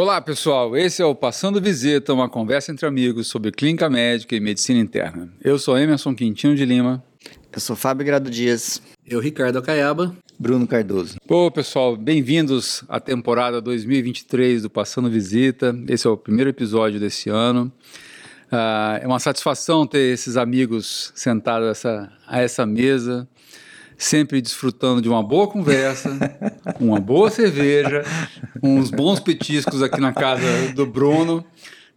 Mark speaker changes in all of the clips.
Speaker 1: Olá, pessoal. Esse é o Passando Visita, uma conversa entre amigos sobre clínica médica e medicina interna. Eu sou Emerson Quintino de Lima.
Speaker 2: Eu sou Fábio Grado Dias.
Speaker 3: Eu, Ricardo Acaiaba.
Speaker 4: Bruno Cardoso.
Speaker 1: Pô, pessoal, bem-vindos à temporada 2023 do Passando Visita. Esse é o primeiro episódio desse ano. Uh, é uma satisfação ter esses amigos sentados a essa, a essa mesa sempre desfrutando de uma boa conversa, uma boa cerveja, uns bons petiscos aqui na casa do Bruno,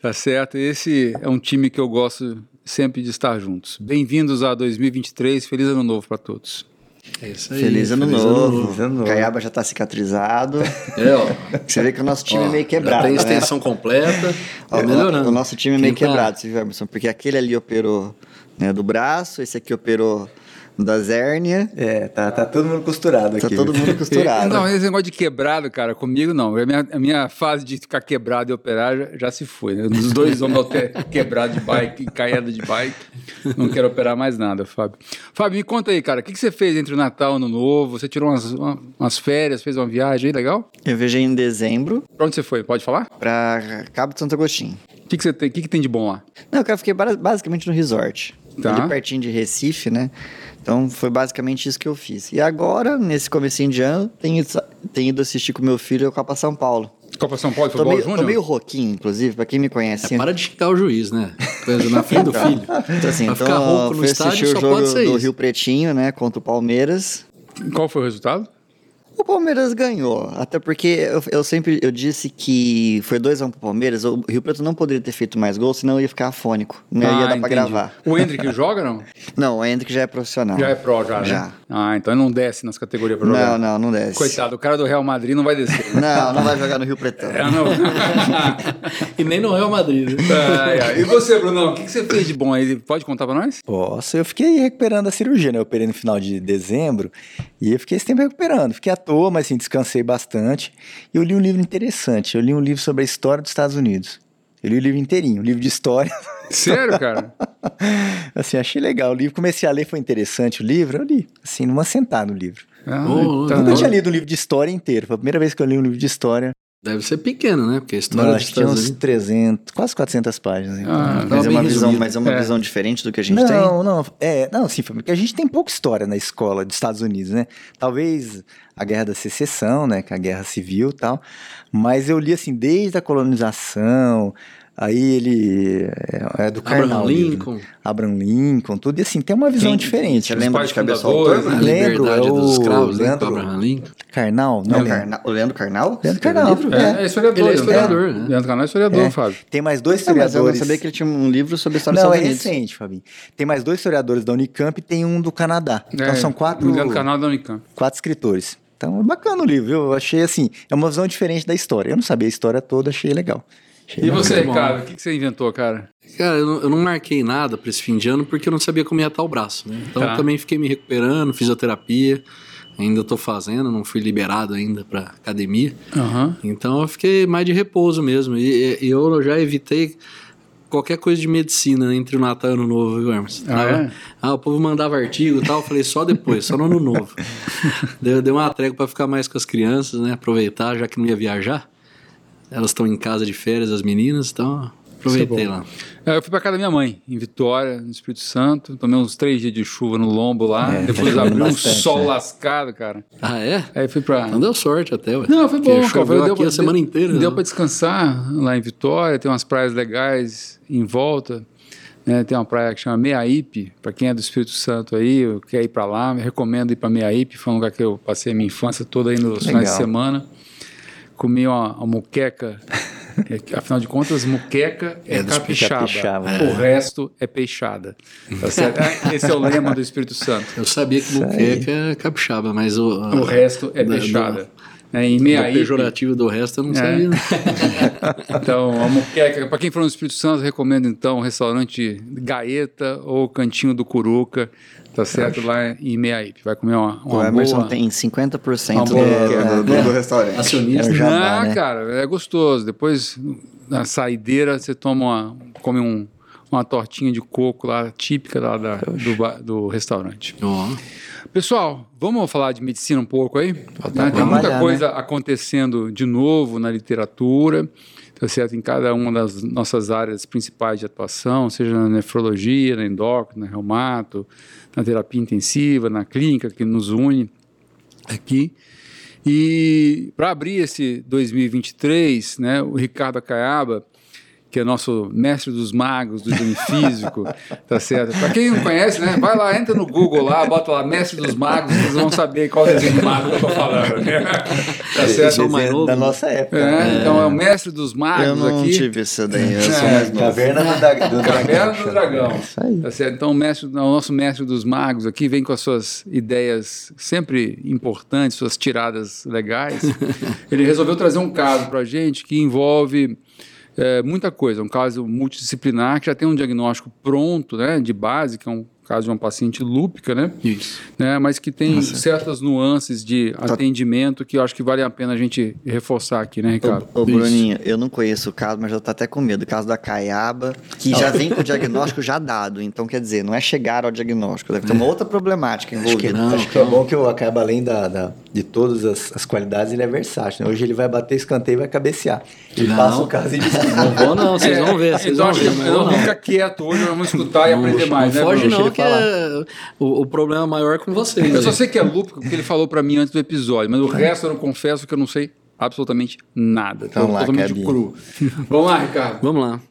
Speaker 1: tá certo? Esse é um time que eu gosto sempre de estar juntos. Bem-vindos a 2023, feliz ano novo para todos.
Speaker 2: É isso aí. Feliz ano, feliz novo. ano novo. Ano novo. Caiaba já está cicatrizado.
Speaker 3: É, ó.
Speaker 2: Você vê que o nosso time ó, é meio quebrado.
Speaker 3: Tem né? extensão né? completa.
Speaker 2: Ó, tá melhorando. O nosso time é meio Quem quebrado, tá? você viu, Emerson? Porque aquele ali operou né, do braço, esse aqui operou da Zérnia.
Speaker 4: É, tá, tá todo mundo costurado
Speaker 2: tá
Speaker 4: aqui.
Speaker 2: Tá todo mundo costurado.
Speaker 1: não, esse negócio de quebrado, cara, comigo não. A minha, a minha fase de ficar quebrado e operar já, já se foi. Né? Os dois homens quebrado de bike caída de bike. Não quero operar mais nada, Fábio. Fábio, me conta aí, cara, o que, que você fez entre o Natal e o Ano Novo? Você tirou umas, umas férias, fez uma viagem aí, legal?
Speaker 2: Eu viajei em dezembro.
Speaker 1: Pra onde você foi? Pode falar?
Speaker 2: Pra Cabo de Santo Agostinho.
Speaker 1: O que, que, você tem, que, que tem de bom lá?
Speaker 2: Não, eu fiquei basicamente no resort. Tá. Ali pertinho de Recife, né? Então foi basicamente isso que eu fiz. E agora, nesse comecinho de ano, tenho, tenho ido assistir com meu filho a Copa São Paulo.
Speaker 1: Copa São Paulo, futebol
Speaker 2: tô meio,
Speaker 1: Júnior?
Speaker 2: Tô meio roquinho, inclusive, pra quem me conhece.
Speaker 3: É, para de xingar o juiz, né? Na frente do então, filho.
Speaker 2: Então, assim, então, ficar rouco no estádio só o jogo pode ser do isso. Rio Pretinho, né, contra o Palmeiras.
Speaker 1: Qual foi o resultado?
Speaker 2: O Palmeiras ganhou, até porque eu, eu sempre eu disse que foi 2x1 um pro Palmeiras, o Rio Preto não poderia ter feito mais gols, senão ia ficar afônico, não ah, ia dar entendi. pra gravar.
Speaker 1: O Hendrick joga não?
Speaker 2: Não, o Hendrick já é profissional.
Speaker 1: Já é pro já, né? Já. Ah, então ele não desce nas categorias pra jogar.
Speaker 2: Não, não, não desce.
Speaker 1: Coitado, o cara do Real Madrid não vai descer.
Speaker 2: não, não vai jogar no Rio Preto. É, não.
Speaker 3: e nem no Real Madrid. Né?
Speaker 1: E você, Brunão, o que, que você fez de bom aí? Pode contar pra nós?
Speaker 4: Posso, eu fiquei recuperando a cirurgia, né? Eu operei no final de dezembro e eu fiquei esse tempo recuperando. Fiquei à toa, mas assim, descansei bastante. E eu li um livro interessante. Eu li um livro sobre a história dos Estados Unidos. Eu li o livro inteirinho, um livro de história.
Speaker 1: Sério, cara?
Speaker 4: assim, achei legal. O livro, comecei a ler, foi interessante o livro. Eu li, assim, numa sentada no livro. Ah, oh, Nunca tinha lido um livro de história inteiro. Foi a primeira vez que eu li um livro de história.
Speaker 3: Deve ser pequeno, né? Porque a história
Speaker 4: Não, acho que tinha uns 300, quase 400 páginas. Então.
Speaker 2: Ah, mas, é uma visão, mas é uma é. visão diferente do que a gente
Speaker 4: não,
Speaker 2: tem?
Speaker 4: Não, não. É, não, sim, porque a gente tem pouca história na escola dos Estados Unidos, né? Talvez a Guerra da Secessão, né? Que é a Guerra Civil e tal. Mas eu li, assim, desde a colonização, Aí ele é, é do Abraham
Speaker 3: Lincoln.
Speaker 4: Abraham Lincoln, tudo. E assim, tem uma visão Quem, diferente.
Speaker 2: Você lembra de cabeça?
Speaker 4: Né? Lembro, é o
Speaker 3: dos escravos,
Speaker 4: né? Leandro
Speaker 3: Abraham Lincoln.
Speaker 4: Carnal,
Speaker 2: não, não Carnal, o Leandro Carnal?
Speaker 4: Leandro Carnal.
Speaker 1: É, é, é historiador. Ele
Speaker 3: é historiador, é. né?
Speaker 1: Leandro Carnal é historiador, é. Fábio.
Speaker 4: Tem mais dois historiadores. Não, mas
Speaker 2: eu não sabia que ele tinha um livro sobre a história
Speaker 4: não, é recente, Fabinho. Tem mais dois historiadores da Unicamp e tem um do Canadá. Então é, são quatro...
Speaker 1: Leandro Carnal da Unicamp.
Speaker 4: Quatro escritores. Então é bacana o livro, viu? Eu achei assim, é uma visão diferente da história. Eu não sabia a história toda, achei legal.
Speaker 1: E você, Ricardo, o que, que você inventou, cara?
Speaker 3: Cara, eu não, eu não, marquei nada para esse fim de ano porque eu não sabia como ia estar o braço, né? Então tá. também fiquei me recuperando, fisioterapia, ainda estou fazendo, não fui liberado ainda para academia.
Speaker 1: Uhum.
Speaker 3: Então eu fiquei mais de repouso mesmo. E, e, eu já evitei qualquer coisa de medicina entre o Natal e o Ano Novo, viu, Hermes?
Speaker 1: Ah, é?
Speaker 3: ah, o povo mandava artigo e tal, eu falei só depois, só no Ano Novo. deu, deu uma trégua para ficar mais com as crianças, né? Aproveitar, já que não ia viajar. Elas estão em casa de férias, as meninas, então aproveitei é lá.
Speaker 1: É, eu fui para casa da minha mãe, em Vitória, no Espírito Santo. Tomei uns três dias de chuva no lombo lá. É, depois abriu um sol né? lascado, cara.
Speaker 3: Ah, é?
Speaker 1: Aí fui pra.
Speaker 3: Não deu sorte até, ué.
Speaker 1: Não, foi bom, Porque cara. Foi,
Speaker 3: aqui deu, a semana inteira.
Speaker 1: Deu né? para descansar lá em Vitória, tem umas praias legais em volta. Né, tem uma praia que chama Meaípe, para quem é do Espírito Santo aí, quer ir para lá, recomendo ir para Meaípe, foi um lugar que eu passei a minha infância toda aí nos finais de semana comi uma, uma muqueca. É, afinal de contas, muqueca é, é capixaba. capixaba. É. O resto é peixada. Tá Esse é o lema do Espírito Santo.
Speaker 3: Eu sabia que muqueca é capixaba, mas o...
Speaker 1: O resto é peixada.
Speaker 3: Do, é, em Meaípe, pejorativo do resto eu não é. sabia.
Speaker 1: então, a muqueca, para quem for no Espírito Santo, recomendo então o restaurante Gaeta ou Cantinho do Curuca. Tá certo lá em Meaípe. Vai comer uma, uma
Speaker 2: O Emerson
Speaker 1: boa,
Speaker 2: tem 50% do, do, do, do, restaurante.
Speaker 3: Acionista.
Speaker 1: É jabá, né? cara, é gostoso. Depois, na saideira, você toma uma, come um, uma tortinha de coco lá, típica lá da, do, do restaurante.
Speaker 3: Oh.
Speaker 1: Pessoal, vamos falar de medicina um pouco aí? Né? Tem muita coisa né? acontecendo de novo na literatura, tá certo? Em cada uma das nossas áreas principais de atuação, seja na nefrologia, na endócrina, na reumato, na terapia intensiva, na clínica que nos une aqui. E para abrir esse 2023, né, o Ricardo Acaiaba que é nosso mestre dos magos, do exame físico, tá certo? Para quem não conhece, né, vai lá, entra no Google lá, bota lá, mestre dos magos, vocês vão saber qual desenho do mago que eu tô falando. Né?
Speaker 2: Tá certo? mais novo, da nossa época.
Speaker 1: É, então é o mestre dos magos
Speaker 2: eu não
Speaker 1: aqui.
Speaker 2: tive isso daí, eu sou mais novo.
Speaker 4: Caverna do, da, do
Speaker 1: Caverna do Dragão. Isso aí. Tá certo? Então o, mestre, o nosso mestre dos magos aqui vem com as suas ideias sempre importantes, suas tiradas legais. Ele resolveu trazer um caso para gente que envolve é, muita coisa. Um caso multidisciplinar que já tem um diagnóstico pronto, né, de base, que é um caso de uma paciente lúpica, né?
Speaker 3: Isso.
Speaker 1: Né, mas que tem Nossa. certas nuances de tá. atendimento que eu acho que vale a pena a gente reforçar aqui, né, Ricardo?
Speaker 2: Ô, ô Bruninho, eu não conheço o caso, mas já tô até com medo. O caso da Caiaba, que já vem com o diagnóstico já dado. Então, quer dizer, não é chegar ao diagnóstico, deve ter uma outra problemática envolvida.
Speaker 4: Acho que, não, acho que é bom que o Acaiaba, além da, da, de todas as, as, qualidades, ele é versátil. Né? Hoje ele vai bater escanteio e vai cabecear. Ele não. passa o caso e diz que
Speaker 3: não vou não, vocês vão ver, vocês
Speaker 1: então,
Speaker 3: vão ver.
Speaker 1: Não, não, fica quieto hoje, vamos escutar e aprender mais,
Speaker 3: não
Speaker 1: né?
Speaker 3: Foge não, que é, o, o, problema maior é com vocês.
Speaker 1: Eu só sei que é lúpico, porque ele falou para mim antes do episódio, mas o resto eu não confesso que eu não sei absolutamente nada. Então, lá, totalmente cru. Vamos lá, Ricardo.
Speaker 3: Vamos lá.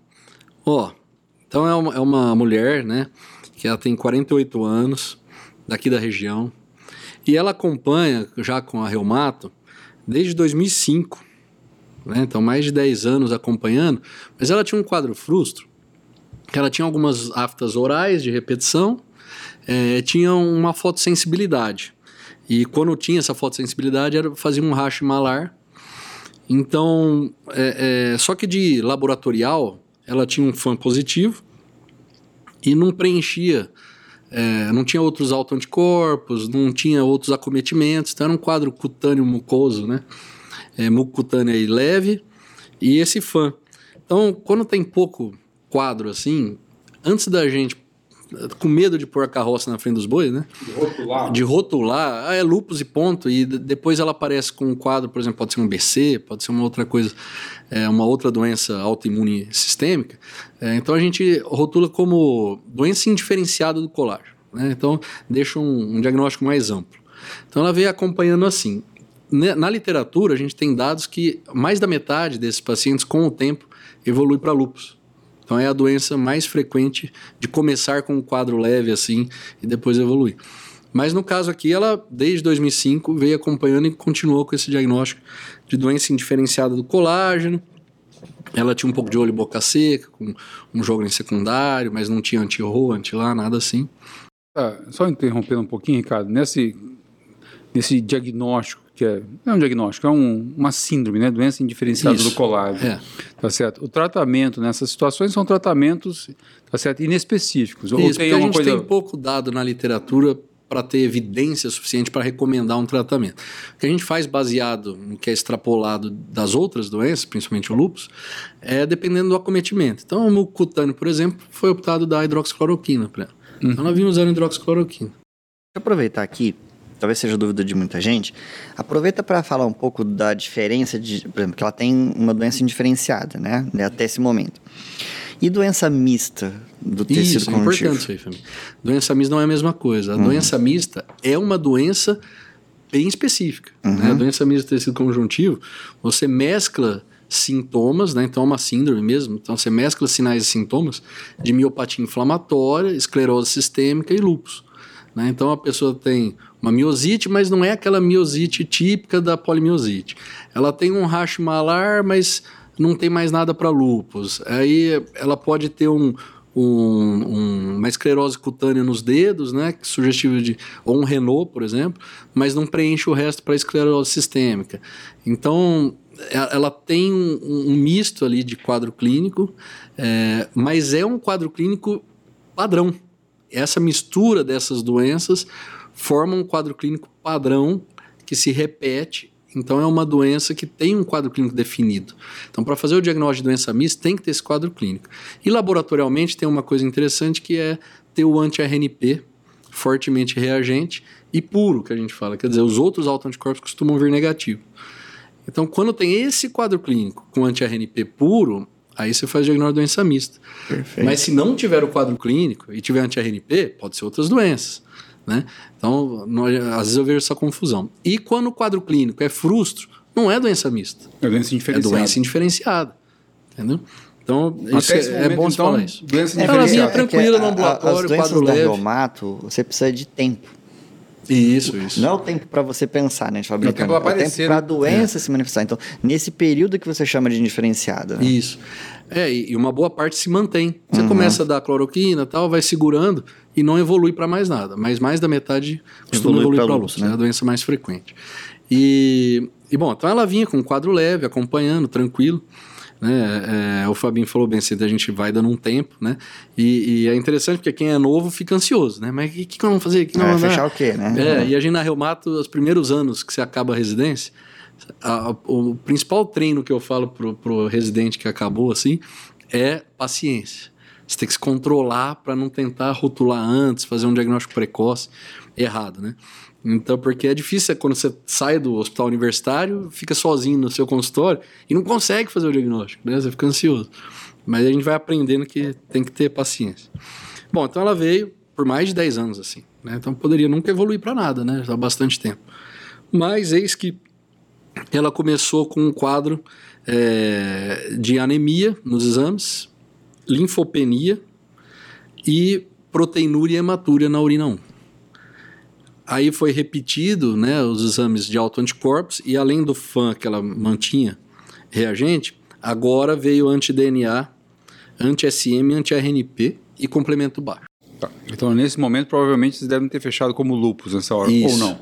Speaker 3: Ó, então é uma, é uma mulher, né, que ela tem 48 anos, daqui da região, e ela acompanha já com a Reumato desde 2005 né? então mais de 10 anos acompanhando, mas ela tinha um quadro frustro, que ela tinha algumas aftas orais de repetição, é, tinha uma fotossensibilidade. E quando tinha essa fotossensibilidade, era, fazia um racho malar. Então, é, é, só que de laboratorial, ela tinha um fã positivo e não preenchia, é, não tinha outros autoanticorpos, não tinha outros acometimentos, então era um quadro cutâneo mucoso, né? é, e leve, e esse fã. Então, quando tem pouco quadro assim, antes da gente com medo de pôr a carroça na frente dos bois, né?
Speaker 1: De rotular.
Speaker 3: De rotular, ah, é lupus e ponto. E depois ela aparece com um quadro, por exemplo, pode ser um BC, pode ser uma outra coisa, é, uma outra doença autoimune sistêmica. É, então a gente rotula como doença indiferenciada do colágeno. Né? Então deixa um, um diagnóstico mais amplo. Então ela veio acompanhando assim na literatura, a gente tem dados que mais da metade desses pacientes, com o tempo, evolui para lupus. Então é a doença mais frequente de começar com um quadro leve assim e depois evoluir. Mas no caso aqui, ela desde 2005 veio acompanhando e continuou com esse diagnóstico de doença indiferenciada do colágeno. Ela tinha um pouco de olho e boca seca, com um jogo em secundário, mas não tinha anti-RO, anti-lá, nada assim.
Speaker 1: Ah, só interrompendo um pouquinho, Ricardo, nesse, nesse diagnóstico que é, é um diagnóstico, é um, uma síndrome, né? Doença indiferenciada Isso. do colágeno. É. Tá certo? O tratamento nessas situações são tratamentos, tá certo? Inespecíficos.
Speaker 3: Isso, Ou tem a gente coisa... tem pouco dado na literatura para ter evidência suficiente para recomendar um tratamento. O que a gente faz baseado no que é extrapolado das outras doenças, principalmente o lúpus, é dependendo do acometimento. Então, o mucutâneo, por exemplo, foi optado da hidroxicloroquina para ela. Uhum. Então, ela vinha usando hidroxicloroquina.
Speaker 2: Deixa eu aproveitar aqui talvez seja dúvida de muita gente, aproveita para falar um pouco da diferença de, por exemplo, que ela tem uma doença indiferenciada, né, até esse momento. E doença mista do tecido
Speaker 3: isso, conjuntivo? é importante isso aí, Doença mista não é a mesma coisa. A uhum. doença mista é uma doença bem específica. Né? Uhum. Né? A doença mista do tecido conjuntivo, você mescla sintomas, né? Então é uma síndrome mesmo. Então você mescla sinais e sintomas de miopatia inflamatória, esclerose sistêmica e lúpus. Né? Então a pessoa tem uma miosite, mas não é aquela miosite típica da polimiosite. Ela tem um racho malar, mas não tem mais nada para lúpus. Aí ela pode ter um, um, um, uma esclerose cutânea nos dedos, né, sugestivo de ou um Renault, por exemplo, mas não preenche o resto para esclerose sistêmica. Então ela tem um, um, misto ali de quadro clínico, é, mas é um quadro clínico padrão. Essa mistura dessas doenças forma um quadro clínico padrão que se repete Então é uma doença que tem um quadro clínico definido. Então, para fazer o diagnóstico de doença mista, tem que ter esse quadro clínico. E laboratorialmente tem uma coisa interessante que é ter o anti-RNP fortemente reagente e puro, que a gente fala. Quer dizer, os outros autoanticorpos costumam vir negativo. Então, quando tem esse quadro clínico com anti-RNP puro, aí você faz o diagnóstico de doença mista.
Speaker 2: Perfeito.
Speaker 3: Mas se não tiver o quadro clínico e tiver anti-RNP, pode ser outras doenças. Né? Então, nós- às vezes eu vejo essa confusão. E quando o quadro clínico é frustro, não é doença mista,
Speaker 1: É doença
Speaker 3: é
Speaker 1: indiferenciada.
Speaker 3: doença indiferenciada. Entendeu? Então, isso é, é
Speaker 1: momento,
Speaker 3: bom você
Speaker 1: então,
Speaker 3: falar isso.
Speaker 1: doença
Speaker 3: É, ela vinha
Speaker 1: indiferenciada.
Speaker 3: tranquila no
Speaker 2: a- a-
Speaker 3: ambulatório,
Speaker 2: As
Speaker 3: quadro leve.
Speaker 2: reumato, você precisa de tempo.
Speaker 3: Isso, isso.
Speaker 2: Não é o tempo para você pensar, né? A gente fala
Speaker 1: É o
Speaker 2: brincando.
Speaker 1: tempo
Speaker 2: É o para a doença se manifestar. Então, nesse período que você chama de indiferenciada. né?
Speaker 3: Isso. É, e uma boa parte se mantém. Você
Speaker 2: Uhum.
Speaker 3: começa a dar cloroquina tal, vai segurando e não evolui para mais nada. Mas mais da metade costuma
Speaker 2: Evolui
Speaker 3: evoluir para
Speaker 2: lúpus, né?
Speaker 3: é a doença mais frequente. E, e bom, então ela vinha com um quadro leve, acompanhando, tranquilo. Né? É, o Fabinho falou bem cedo, a gente vai dando um tempo, né? E, e é interessante porque quem é novo fica ansioso, né? Mas o que, que nós vamos fazer? Que nós
Speaker 2: Vai
Speaker 3: vamos
Speaker 2: fechar o quê, né?
Speaker 3: É, e a gente na Reumato, os primeiros anos que você acaba a residência, a- a- o principal treino que eu falo pro, pro residente que acabou assim é paciência. Você tem que se controlar para não tentar rotular antes, fazer um diagnóstico precoce errado, né? Então, porque é difícil quando você sai do hospital universitário, fica sozinho no seu consultório e não consegue fazer o diagnóstico, né? Você fica ansioso. Mas a gente vai aprendendo que tem que ter paciência. Bom, então ela veio por mais de 10 anos, assim. Né? Então poderia nunca evoluir para nada, né? Já há bastante tempo. Mas eis que ela começou com um quadro é, de anemia nos exames, linfopenia e proteinúria e hematúria na urina 1. Aí foi repetido né, os exames de autoanticorpos e além do FAN que ela mantinha reagente, agora veio anti-DNA, anti-SM, anti-RNP e complemento baixo.
Speaker 1: Tá. Então, nesse momento, provavelmente vocês devem ter fechado como lupus nessa hora, ou
Speaker 3: Isso.
Speaker 1: não?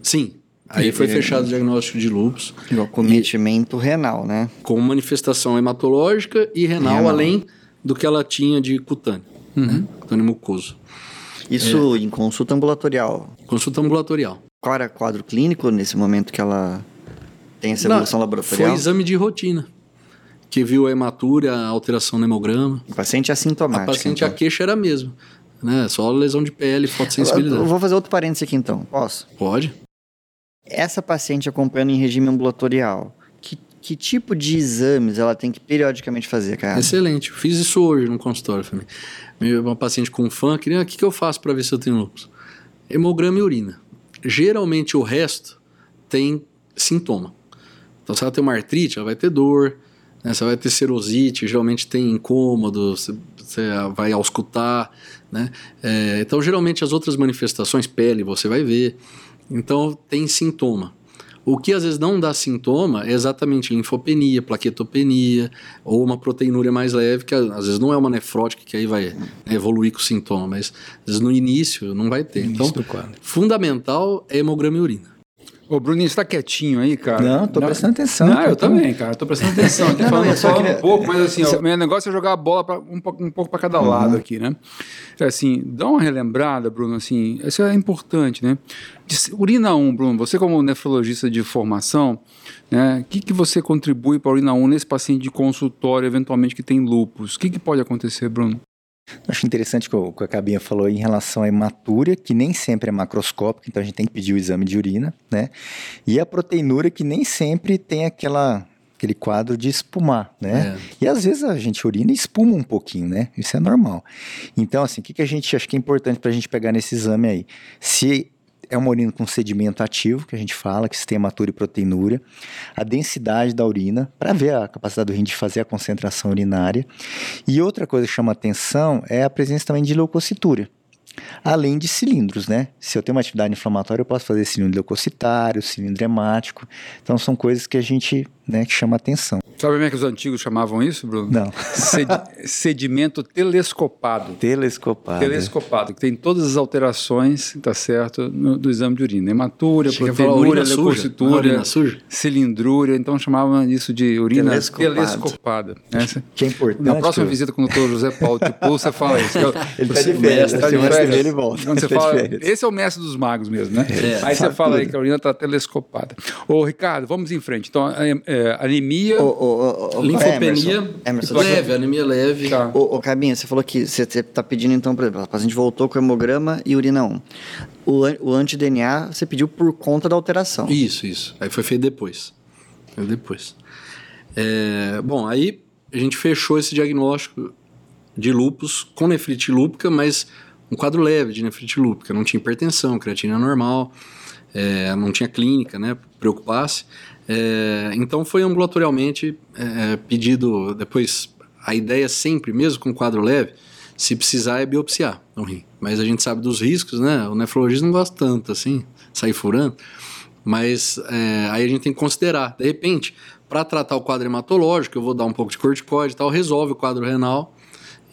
Speaker 3: Sim, aí foi fechado o diagnóstico de lúpus
Speaker 2: E o cometimento renal, né?
Speaker 3: com manifestação hematológica e renal,
Speaker 2: Renal.
Speaker 3: além do que ela tinha de cutâneo, né? cutâneo mucoso.
Speaker 2: Isso
Speaker 3: É.
Speaker 2: em consulta ambulatorial.
Speaker 3: Consulta ambulatorial.
Speaker 2: Qual era o quadro clínico nesse momento que ela tem essa
Speaker 3: Não,
Speaker 2: evolução laboratorial?
Speaker 3: Foi exame de rotina, que viu a hematúria, a alteração no hemograma.
Speaker 2: O paciente é assintomático.
Speaker 3: a paciente,
Speaker 2: então.
Speaker 3: a queixa era a mesma, né? Só lesão de pele,
Speaker 2: Eu
Speaker 3: fotossensibilidade.
Speaker 2: vou fazer outro parênteses aqui então. Posso?
Speaker 3: Pode?
Speaker 2: Essa paciente acompanhando em regime ambulatorial, que, tipo de exames ela tem que periodicamente fazer, cara?
Speaker 3: Excelente. Fiz isso hoje no consultório. Meu- Uma paciente com fã, queria, o que, que eu faço para ver se eu tenho lúpus? Hemograma e urina. Geralmente o resto tem sintoma. Então, se ela tem uma artrite, ela vai ter dor, né? ela vai ter serosite, geralmente tem incômodo, você, você vai auscultar, né? É, então, geralmente as outras manifestações, pele, você vai ver. Então, tem sintoma. O que às vezes não dá sintoma é exatamente linfopenia, plaquetopenia ou uma proteinúria mais leve, que às vezes não é uma nefrótica que aí vai evoluir com o sintoma, mas às vezes no início não vai ter. Então,
Speaker 1: do quadro.
Speaker 3: fundamental é hemograma e urina.
Speaker 1: Ô, Bruninho, você tá quietinho aí, cara?
Speaker 4: Não, tô prestando atenção,
Speaker 1: Não,
Speaker 4: cara,
Speaker 1: eu
Speaker 4: tô-
Speaker 1: também, cara. Tô prestando atenção aqui,
Speaker 2: Não, não,
Speaker 1: falando,
Speaker 2: eu só queria-
Speaker 1: um pouco, mas assim, o meu negócio é jogar a bola pra, um, pouco- um pouco para cada lado aqui, né? Assim, dá uma relembrada, Bruno, assim, isso é importante, né? Urina 1, Bruno, você como nefrologista de formação, né, o que, que você contribui para a urina 1 nesse paciente de consultório, eventualmente, que tem lupus? O que, que pode acontecer, Bruno?
Speaker 4: Acho interessante o que o que a Cabinha falou em relação à hematúria, que nem sempre é macroscópica, então a gente tem que pedir o exame de urina, né? E a proteinúria, que nem sempre tem aquela, aquele quadro de espumar, né? E às vezes a gente urina e espuma um pouquinho, né? Isso é normal. Então, assim, o que, que a gente acha que é importante para a gente pegar nesse exame aí? Se é uma urina com sedimento ativo, que a gente fala, que se tem e proteinúria, a densidade da urina, para ver a capacidade do rim de fazer a concentração urinária. E outra coisa que chama atenção é a presença também de leucocitúria. Além de cilindros, né? Se eu tenho uma atividade inflamatória, eu posso fazer cilindro leucocitário, cilindro hemático. Então são coisas que a gente, né, que chama atenção.
Speaker 1: Sabe como é que os antigos chamavam isso, Bruno?
Speaker 4: Não.
Speaker 1: Sed- sedimento telescopado.
Speaker 4: Telescopado.
Speaker 1: Telescopado, que tem todas as alterações, tá certo, no- do exame de urina. Hematúria, proteinúria,
Speaker 3: suja, é
Speaker 1: leucocitúria, cilindrúria, então chamavam isso de urina
Speaker 2: Telescopado.
Speaker 1: telescopada. né?
Speaker 4: Que é importante.
Speaker 1: Na próxima
Speaker 4: eu-
Speaker 1: visita com o Dr. José Paulo Tipo, você fala isso. é
Speaker 4: Ele
Speaker 1: o
Speaker 4: tá de férias,
Speaker 1: mestre,
Speaker 4: tá de
Speaker 1: de
Speaker 4: férias,
Speaker 1: férias.
Speaker 4: ele volta.
Speaker 1: Quando você
Speaker 4: Tá
Speaker 1: fala, esse é o mestre dos magos mesmo, né?
Speaker 3: É,
Speaker 1: aí você fala aí
Speaker 4: tudo.
Speaker 1: que a urina está telescopada. Ô, Ricardo, vamos em frente. Então, é, é, anemia.
Speaker 2: Ô, ô, ô, ô,
Speaker 3: Linfopenia
Speaker 2: Emerson, Emerson,
Speaker 3: leve, anemia leve.
Speaker 1: Tá.
Speaker 2: Ô, ô Cabinha, você falou que você está pedindo, então, por exemplo, a paciente voltou com hemograma e urina 1. O, o anti-DNA você pediu por conta da alteração.
Speaker 3: Isso, isso. Aí foi feito depois. Foi depois. É, bom, aí a gente fechou esse diagnóstico de lúpus com nefrite lúpica, mas um quadro leve de nefrite lúpica. Não tinha hipertensão, creatina normal, é, não tinha clínica, né? Preocupasse. É, então foi ambulatorialmente é, pedido depois. A ideia sempre, mesmo com quadro leve, se precisar é biopsiar no rim. Mas a gente sabe dos riscos, né? O nefrologista não gosta tanto assim, sair furando. Mas é, aí a gente tem que considerar. De repente, para tratar o quadro hematológico, eu vou dar um pouco de corticoide e tal, resolve o quadro renal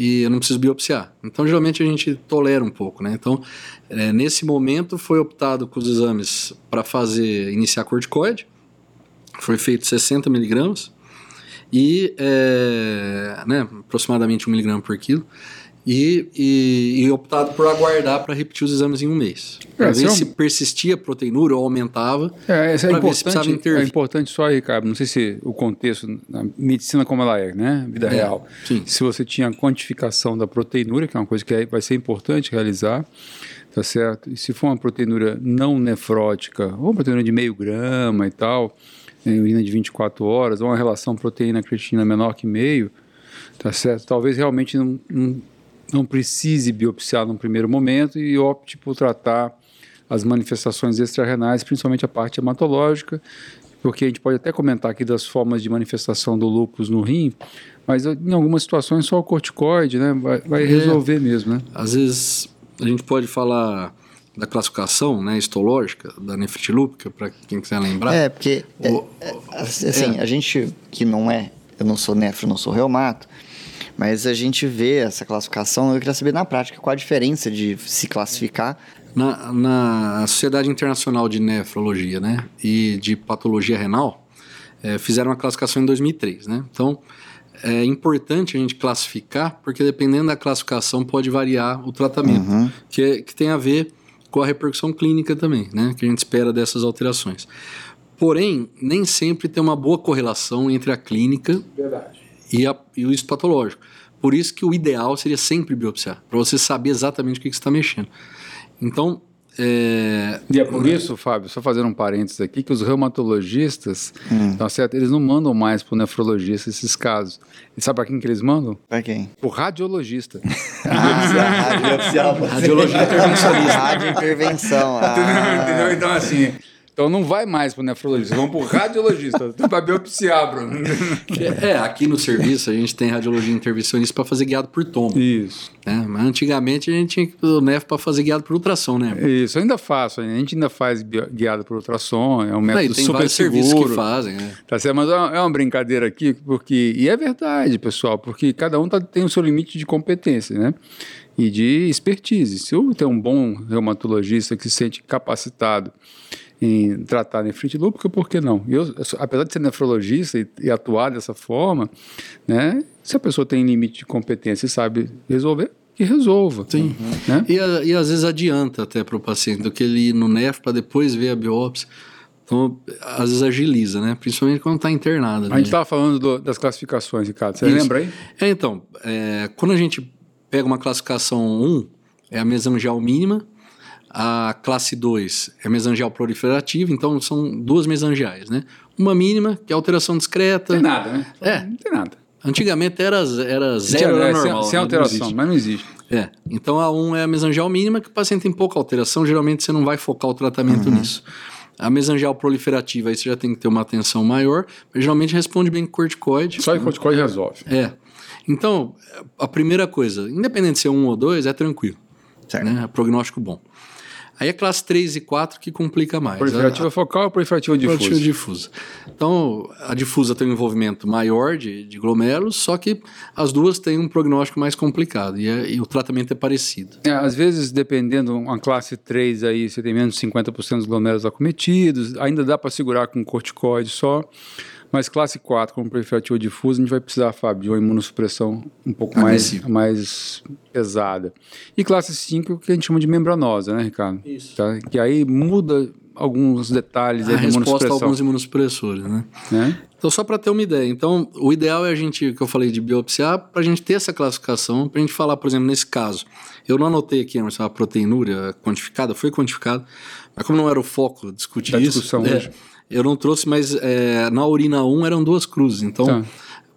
Speaker 3: e eu não preciso biopsiar. Então, geralmente a gente tolera um pouco, né? Então, é, nesse momento foi optado com os exames para fazer, iniciar corticoide. Foi feito 60 miligramas e, é, né, aproximadamente 1 miligrama por quilo. E, e, e optado por aguardar para repetir os exames em um mês. Para
Speaker 1: É,
Speaker 3: ver
Speaker 1: se
Speaker 3: se
Speaker 1: é um-
Speaker 3: persistia a proteinúria ou aumentava.
Speaker 1: É, isso é
Speaker 3: se
Speaker 1: importante, é importante só, Ricardo, não sei se o contexto, na medicina como ela é, né? Vida
Speaker 3: É,
Speaker 1: real.
Speaker 3: sim.
Speaker 1: Se você tinha a quantificação da proteinúria, que é uma coisa que é- vai ser importante realizar, tá certo? E se for uma proteinúria não nefrótica, ou uma proteinúria de meio grama e tal, em urina de 24 horas, ou uma relação proteína-creatina menor que meio, tá certo? Talvez realmente não, não, não precise biopsiar num primeiro momento e opte por tratar as manifestações extrarrenais, principalmente a parte hematológica, porque a gente pode até comentar aqui das formas de manifestação do lúpus no rim, mas em algumas situações só o corticoide né, vai, vai resolver mesmo, né?
Speaker 3: Às vezes a gente pode falar da classificação né, histológica da nefrite lúpica, para quem quiser lembrar.
Speaker 2: É, porque, é,
Speaker 3: O-
Speaker 2: é, assim, a gente que não é, eu não sou nefro, não sou reumato, mas a gente vê essa classificação, eu queria saber na prática qual a diferença de se classificar.
Speaker 3: Na, na Sociedade Internacional de Nefrologia né, e de Patologia Renal, eh, fizeram uma classificação em 2003. Né? Então, é importante a gente classificar, porque dependendo da classificação pode variar o tratamento, que, é- que tem a ver com a repercussão clínica também, né, que a gente espera dessas alterações. Porém, nem sempre tem uma boa correlação entre a clínica e, a, e o histopatológico. Por isso que o ideal seria sempre biopsiar, para você saber exatamente o que, que você está mexendo. Então, é,
Speaker 1: E é por isso, Fábio, só fazendo um parênteses aqui, que os reumatologistas, tá certo? eles não mandam mais para o nefrologista esses casos. E sabe para quem que eles mandam?
Speaker 2: Pra quem?
Speaker 1: Para o radiologista.
Speaker 3: radiologia intervencionista.
Speaker 2: Rádio intervenção. Ah,
Speaker 1: Entendeu? Então, assim, então não vai mais para o nefrologista, vamos para o radiologista, para biopsiar, Bruno.
Speaker 3: É, aqui no serviço a gente tem radiologia intervencionista para fazer guiado por tombo.
Speaker 1: Isso.
Speaker 3: Né? Mas antigamente a gente tinha que o NEF para fazer guiado por ultrassom, né?
Speaker 1: Isso, eu ainda faço, a gente ainda faz guiado por ultrassom, é um método
Speaker 3: tem
Speaker 1: super
Speaker 3: vários
Speaker 1: seguro.
Speaker 3: serviços que fazem, né?
Speaker 1: Tá certo, mas é uma, é uma brincadeira aqui, porque. E é verdade, pessoal, porque cada um tá- tem o seu limite de competência, né? E de expertise. Se eu tenho um bom reumatologista que se sente capacitado em tratar nefrite lúpica, por que não? Eu, apesar de ser nefrologista e, e atuar dessa forma, né? Se a pessoa tem limite de competência e sabe resolver, que resolva.
Speaker 3: Sim.
Speaker 1: Né?
Speaker 3: E, a- e às vezes adianta até para o paciente do que ele ir no NEF para depois ver a biópsia. Então, às vezes agiliza, né? Principalmente quando está internado.
Speaker 1: A
Speaker 3: né?
Speaker 1: gente estava falando do- das classificações, Ricardo. Você
Speaker 3: Isso.
Speaker 1: lembra aí?
Speaker 3: É, então, é, quando a gente pega uma classificação 1, é a mesangial mínima, a classe 2 é mesangial proliferativa, então são duas mesangiais, né? Uma mínima, que é alteração discreta.
Speaker 1: Não tem nada, né?
Speaker 3: É.
Speaker 1: Não tem nada.
Speaker 3: Antigamente era, era zero, era
Speaker 1: é, sem-
Speaker 3: normal.
Speaker 1: sem,
Speaker 3: né? Não
Speaker 1: alteração,
Speaker 3: existe.
Speaker 1: mas não existe.
Speaker 3: É, então a 1 é a mesangial mínima, que o paciente tem pouca alteração, geralmente você não vai focar o tratamento
Speaker 1: Uhum.
Speaker 3: nisso. A mesangial proliferativa, aí você já tem que ter uma atenção maior, mas geralmente responde bem com corticoide.
Speaker 1: Só o corticoide resolve.
Speaker 3: É. Então, a primeira coisa, independente de ser um ou dois, é tranquilo.
Speaker 2: Certo.
Speaker 3: Né? É prognóstico bom. Aí é classe 3 e 4 que complica mais.
Speaker 1: Proliferativa
Speaker 3: A-
Speaker 1: focal ou proliferativa
Speaker 3: a- proliferativa
Speaker 1: difusa?
Speaker 3: difusa. Então, a difusa tem um envolvimento maior de, de glomérulos, só que as duas têm um prognóstico mais complicado e, é- e o tratamento é parecido.
Speaker 1: É, às vezes, dependendo, uma classe 3 aí, você tem menos de 50% dos glomérulos acometidos, ainda dá para segurar com corticoide só, Mas classe 4, como periferia difusa, a gente vai precisar, Fábio, de uma imunossupressão um pouco mais, mais pesada. E classe 5, que a gente chama de membranosa, né, Ricardo?
Speaker 3: Isso.
Speaker 1: Tá? Que aí muda alguns detalhes
Speaker 3: A
Speaker 1: da
Speaker 3: resposta a alguns imunossupressores, né?
Speaker 1: Né?
Speaker 3: Então, só para ter uma ideia. Então, o ideal é a gente, que eu falei de biopsiar, para a gente ter essa classificação, para a gente falar, por exemplo, nesse caso. Eu não anotei aqui Emerson, a proteinúria quantificada, foi quantificada, mas como não era o foco discutir
Speaker 1: Da
Speaker 3: isso,
Speaker 1: discussão
Speaker 3: é,
Speaker 1: hoje.
Speaker 3: Eu não trouxe, mas é, na urina 1 eram duas cruzes, então
Speaker 1: Tá.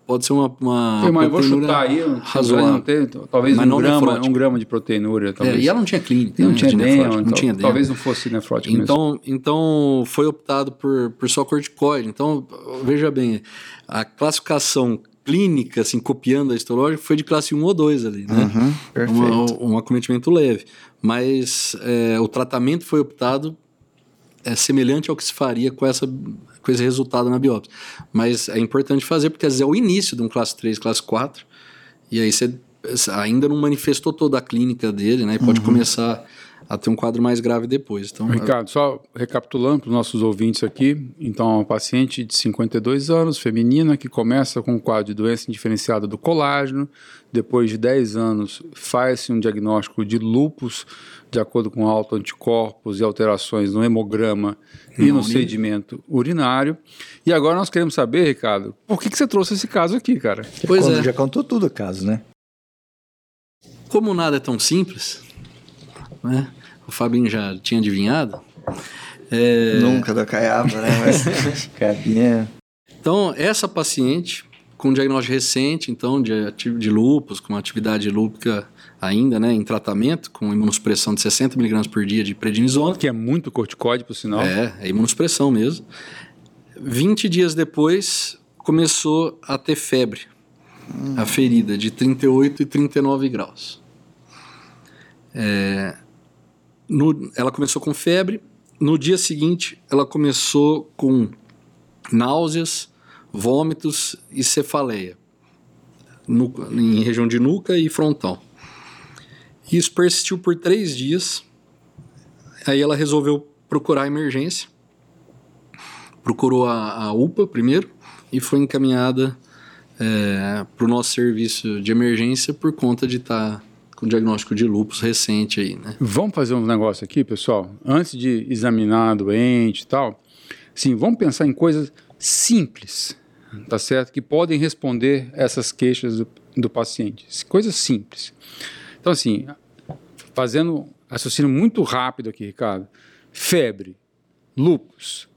Speaker 3: pode ser uma, uma
Speaker 1: Sim, mas eu vou chutar aí,
Speaker 3: razoável.
Speaker 1: não ter, talvez
Speaker 3: Mas
Speaker 1: um
Speaker 3: não
Speaker 1: grama, um grama de proteinúria.
Speaker 3: É,
Speaker 1: Talvez.
Speaker 3: e ela não tinha clínica,
Speaker 1: não
Speaker 3: né,
Speaker 1: tinha
Speaker 3: nefrótica, não
Speaker 1: então,
Speaker 3: tinha demo.
Speaker 1: talvez não fosse nefrótica mesmo.
Speaker 3: Então, então foi optado por, por só corticoide. Então, veja bem, a classificação clínica, assim, copiando a histológica, foi de classe 1 ou 2 ali, né?
Speaker 2: Uhum, perfeito.
Speaker 3: Uma- um acometimento leve. Mas é, o tratamento foi optado é, semelhante ao que se faria com, essa, com esse resultado na biópsia. Mas é importante fazer, porque às vezes é o início de um classe 3, classe 4, e aí você ainda não manifestou toda a clínica dele, né? E pode começar a ter um quadro mais grave depois. Então,
Speaker 1: Ricardo, só recapitulando para os nossos ouvintes aqui, então é uma paciente de 52 anos, feminina, que começa com um quadro de doença indiferenciada do colágeno, depois de 10 anos faz-se um diagnóstico de lúpus, de acordo com autoanticorpos e alterações no hemograma e no sedimento urinário. E agora nós queremos saber, Ricardo, por que, que você trouxe esse caso aqui, cara?
Speaker 3: Pois
Speaker 4: Quando
Speaker 3: é.
Speaker 4: Já contou tudo o caso, né?
Speaker 3: Como nada é tão simples, né? O Fabinho já tinha adivinhado. É,
Speaker 2: Nunca do caiaba, né? Mas...
Speaker 4: Cabinha.
Speaker 3: Então, essa paciente com diagnóstico recente, então, de, de lúpus, com uma atividade lúpica ainda, né, em tratamento, com imunossupressão de 60 mg por dia de prednisona.
Speaker 1: Que é muito corticóide, por sinal.
Speaker 3: É, é imunossupressão mesmo. 20 dias depois, começou a ter febre. A ferida de 38 e 39 graus. É, no- ela começou com febre. No dia seguinte, ela começou com náuseas, vômitos e cefaleia. Nu- em região de nuca e frontal. Isso persistiu por três dias. Aí ela resolveu procurar a emergência. Procurou a, a UPA primeiro e foi encaminhada para o nosso serviço de emergência por conta de estar com diagnóstico de lúpus recente aí, né?
Speaker 1: Vamos fazer um negócio aqui, pessoal. Antes de examinar doente e tal, sim, vamos pensar em coisas simples, tá certo? Que podem responder essas queixas do, do paciente. Coisas simples. Então, assim, fazendo raciocínio muito rápido aqui, Ricardo. Febre, lúpus,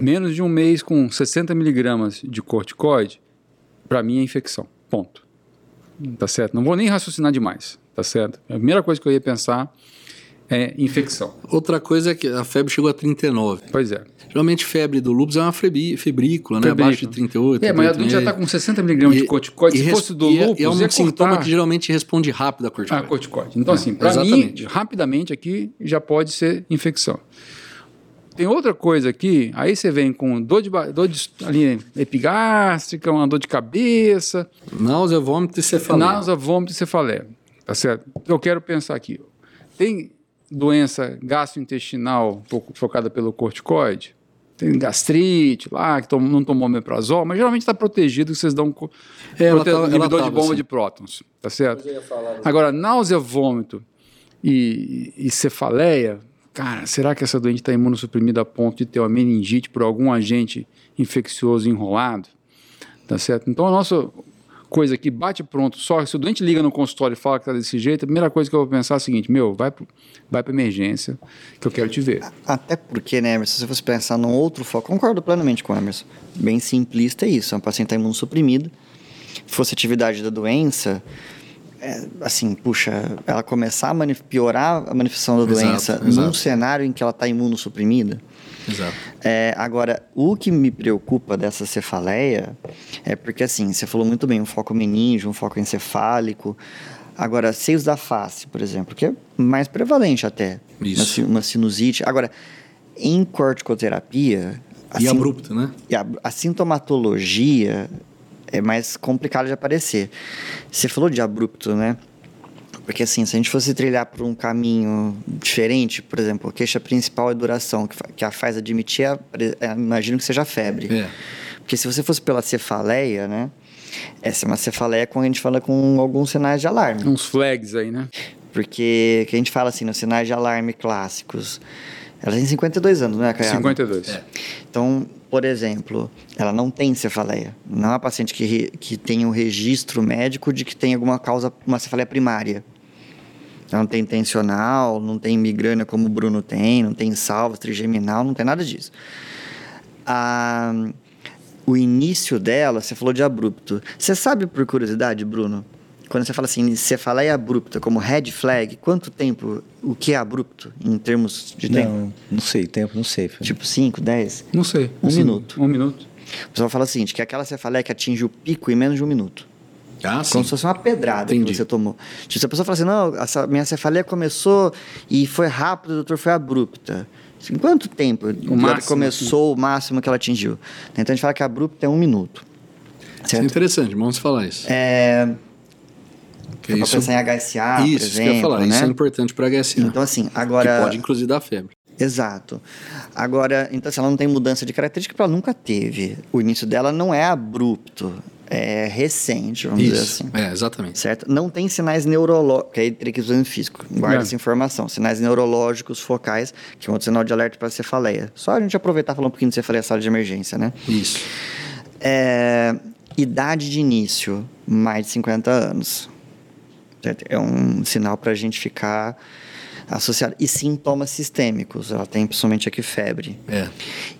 Speaker 1: menos de um mês com 60 miligramas de corticoide, para mim é infecção. Ponto. Tá certo? Não vou nem raciocinar demais, tá certo? A primeira coisa que eu ia pensar é infecção.
Speaker 3: Outra coisa é que a febre chegou a 39.
Speaker 1: Pois é.
Speaker 3: Geralmente febre do lúpus é uma febri, febrícula, né?
Speaker 1: Febrícula.
Speaker 3: Abaixo de 38.
Speaker 1: É, mas a gente já
Speaker 3: 38,5.
Speaker 1: está com 60 miligramas de corticoide.
Speaker 3: e
Speaker 1: Se fosse do
Speaker 3: e é-
Speaker 1: lúpus,
Speaker 3: é um
Speaker 1: ia
Speaker 3: sintoma
Speaker 1: cortar
Speaker 3: que geralmente responde rápido a
Speaker 1: a
Speaker 3: corticoide.
Speaker 1: corticoide. Então, assim, para mim,
Speaker 3: exatamente.
Speaker 1: rapidamente aqui já pode ser infecção. Tem outra coisa aqui, aí você vem com dor de, dor de ali, epigástrica, uma dor de cabeça,
Speaker 3: Náusea, vômito e cefaleia.
Speaker 1: náusea, vômito e cefaleia. Tá certo? Eu quero pensar aqui. Tem doença gastrointestinal fo- focada pelo corticoide? Tem gastrite lá, que tom- não tomou omeprazol, mas geralmente está protegido que vocês dão
Speaker 3: É, ela
Speaker 1: prote-
Speaker 3: ela
Speaker 1: inibidor de
Speaker 3: tava,
Speaker 1: bomba
Speaker 3: assim.
Speaker 1: de prótons, tá certo? Agora, náusea, vômito e, e cefaleia, cara, será que essa doente está imunossuprimida a ponto de ter uma meningite por algum agente infeccioso enrolado? Tá certo? Então, a nossa coisa aqui, bate pronto, só se o doente liga no consultório e fala que está desse jeito, a primeira coisa que eu vou pensar é a seguinte, meu, vai para vai emergência, que eu quero te ver.
Speaker 2: Até porque, né, Emerson, se você pensar num outro foco, concordo plenamente com o Emerson. Bem simplista é isso, é um paciente está imunossuprimida. Se fosse atividade da doença, é, assim, puxa, ela começar a piorar a manifestação da
Speaker 3: Exato,
Speaker 2: doença num
Speaker 3: exato.
Speaker 2: cenário em que ela está imunossuprimida.
Speaker 3: Exato.
Speaker 2: É, agora, o que me preocupa dessa cefaleia é porque, assim, você falou muito bem, um foco meníngeo, um foco encefálico. Agora, seios da face, por exemplo, que é mais prevalente até.
Speaker 3: Isso.
Speaker 2: Uma, uma sinusite. Agora, em corticoterapia...
Speaker 3: E
Speaker 2: assim,
Speaker 3: abrupto, né?
Speaker 2: a, a sintomatologia é mais complicada de aparecer. Você falou de abrupto, né? Porque assim, se a gente fosse trilhar por um caminho diferente, por exemplo, a queixa principal é duração, que, a faz admitir, a, pre- é, imagino que seja a febre.
Speaker 3: É.
Speaker 2: Porque se você fosse pela cefaleia, né? Essa é uma cefaleia quando a gente fala com alguns sinais de alarme.
Speaker 1: Uns flags aí, né?
Speaker 2: Porque que a gente fala assim, nos sinais de alarme clássicos. Ela tem 52 anos, não é, Caiado?
Speaker 1: 52.
Speaker 2: Então, por exemplo, ela não tem cefaleia. Não é uma paciente que, re- que tem um registro médico de que tem alguma causa, uma cefaleia primária. Ela não tem intencional, não tem migrânia como o Bruno tem, não tem salvas, trigeminal, não tem nada disso. A- o início dela, você falou de abrupto. Você sabe, por curiosidade, Bruno, quando você fala assim, cefaleia abrupta como red flag, quanto tempo, o que é abrupto em termos de tempo?
Speaker 4: Não, não sei, tempo, não sei. Fernando.
Speaker 2: Tipo 5, 10?
Speaker 1: Não sei.
Speaker 2: Um minuto.
Speaker 1: Um minuto.
Speaker 2: O pessoal fala o seguinte, que aquela cefaleia que atinge o pico em menos de um minuto.
Speaker 3: Ah, sim.
Speaker 2: Como se fosse uma pedrada
Speaker 3: Entendi.
Speaker 2: que você tomou. Tipo, se a pessoa fala assim, não, essa minha cefaleia começou e foi rápido, doutor, foi abrupta. Em quanto tempo o
Speaker 1: máximo,
Speaker 2: começou o máximo que ela atingiu? Então a gente fala que abrupta é um minuto.
Speaker 3: Isso é
Speaker 2: Certo?
Speaker 3: interessante, vamos falar isso.
Speaker 2: É,
Speaker 3: Que
Speaker 2: pra
Speaker 3: isso,
Speaker 2: pensar em HSA, por
Speaker 3: isso, isso que eu ia
Speaker 2: exemplo,
Speaker 3: falar.
Speaker 2: né?
Speaker 3: Isso é importante para HSA.
Speaker 2: Então, assim, agora...
Speaker 3: Que pode, inclusive, dar febre.
Speaker 2: Exato. Agora, então, se ela não tem mudança de característica, ela nunca teve. O início dela não é abrupto, é recente, vamos dizer
Speaker 3: Isso.
Speaker 2: assim.
Speaker 3: É, exatamente.
Speaker 2: Certo? Não tem sinais neurológicos, que aí teria que usar físico. Guarda
Speaker 1: É.
Speaker 2: essa informação. Sinais neurológicos focais, que é um outro sinal de alerta para cefaleia. Só a gente aproveitar e falar um pouquinho de cefaleia sala de emergência, né?
Speaker 3: Isso.
Speaker 2: É, idade de início, mais de 50 anos. É um sinal para a gente ficar associado. E sintomas sistêmicos. Ela tem principalmente aqui febre.
Speaker 3: É.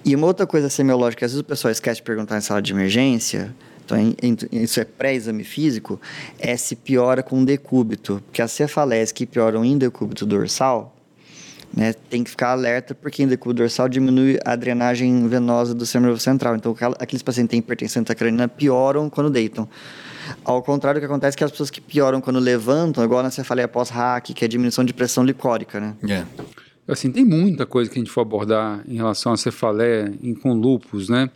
Speaker 2: E uma outra coisa semiológica, às vezes o pessoal esquece de perguntar em sala de emergência, então isso é pré-exame físico, é se piora com decúbito. Porque as cefaleias que pioram em decúbito dorsal, né, tem que ficar alerta, porque em decúbito dorsal diminui a drenagem venosa do nervoso central. Então, aqueles pacientes que têm hipertensão intracraniana pioram quando deitam. Ao contrário, o que acontece é que as pessoas que pioram quando levantam, igual na cefaleia pós-hack, que é diminuição de pressão licórica, né?
Speaker 3: É.
Speaker 1: Assim, tem muita coisa que a gente for abordar em relação à cefaleia em, com lupus, né?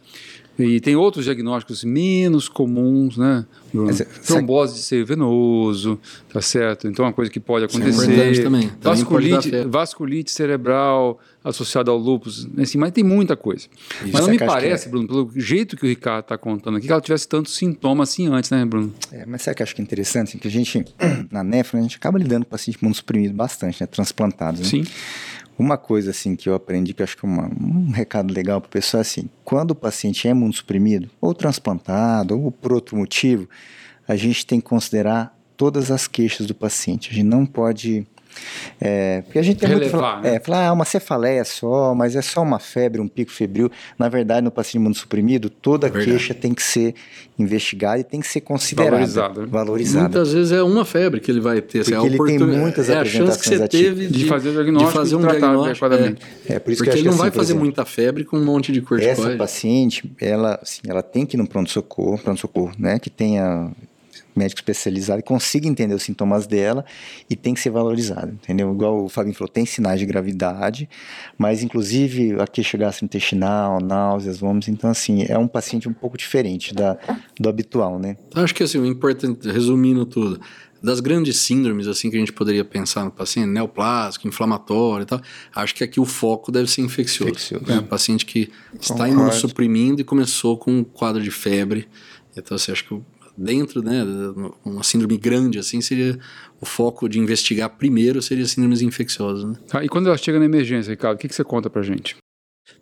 Speaker 1: E tem outros diagnósticos menos comuns, né?
Speaker 4: É-
Speaker 1: Trombose de seio venoso, tá certo? Então é uma coisa que pode
Speaker 3: é
Speaker 1: acontecer.
Speaker 3: importante também.
Speaker 1: Vasculite, vasculite cerebral associada ao lupus, assim, mas tem muita coisa. Mas não
Speaker 4: Isso
Speaker 1: me
Speaker 4: é que
Speaker 1: parece, Bruno, pelo jeito que o Ricardo está contando aqui, que ela tivesse tantos sintomas assim antes, né, Bruno?
Speaker 4: É, mas sabe o que eu acho que é interessante? Que a gente, na nefro, a gente acaba lidando com paciente imunossuprimido bastante, né? Transplantados. Né?
Speaker 1: Sim.
Speaker 4: Uma coisa assim que eu aprendi, que eu acho que é uma- um recado legal para o pessoal, é assim, quando o paciente é imunossuprimido, ou transplantado, ou por outro motivo, a gente tem que considerar todas as queixas do paciente. A gente não pode... É, porque a gente tem muito
Speaker 1: Relevar,
Speaker 4: fala,
Speaker 1: né?
Speaker 4: é, falar, ah, uma cefaleia só, mas é só uma febre, um pico febril. Na verdade, no paciente imunossuprimido, toda
Speaker 3: Verdade.
Speaker 4: queixa tem que ser investigada e tem que ser considerada.
Speaker 1: Valorizada, né?
Speaker 4: Valorizada.
Speaker 3: Muitas vezes é uma febre que ele vai ter. assim,
Speaker 4: Porque
Speaker 3: a
Speaker 4: ele tem muitas
Speaker 3: é a chance que você
Speaker 4: apresentações
Speaker 3: teve
Speaker 4: atípicas.
Speaker 1: De fazer o diagnóstico
Speaker 3: de fazer
Speaker 1: e
Speaker 3: um
Speaker 1: tratar
Speaker 3: diagnóstico.
Speaker 1: adequadamente.
Speaker 3: É.
Speaker 4: É, por isso
Speaker 3: Porque
Speaker 4: que eu acho
Speaker 3: ele não
Speaker 4: que,
Speaker 3: vai
Speaker 4: assim, por
Speaker 3: fazer
Speaker 4: exemplo,
Speaker 3: muita febre com um monte de
Speaker 4: Essa
Speaker 3: corticoide.
Speaker 4: paciente, ela, assim, ela tem que ir no pronto-socorro, pronto-socorro, né, que tenha médico especializado e consiga entender os sintomas dela e tem que ser valorizado, entendeu? Igual o Fabinho falou, tem sinais de gravidade, mas inclusive a queixa gastrointestinal, náuseas, vômitos, então assim, é um paciente um pouco diferente da, do habitual, né?
Speaker 3: Então, acho que assim, o importante, resumindo tudo, das grandes síndromes assim que a gente poderia pensar no paciente, neoplásico, inflamatório e tal, acho que aqui o foco deve ser infeccioso.
Speaker 4: Infeccioso.
Speaker 3: né? O paciente que está
Speaker 2: Concordo.
Speaker 3: imunossuprimindo e começou com um quadro de febre. Então, assim, acho que o- dentro, né, uma síndrome grande assim, seria o foco de investigar primeiro seria síndromes infecciosas, né?
Speaker 1: Tá, e quando ela chega na emergência, Ricardo, o que, que você conta pra gente?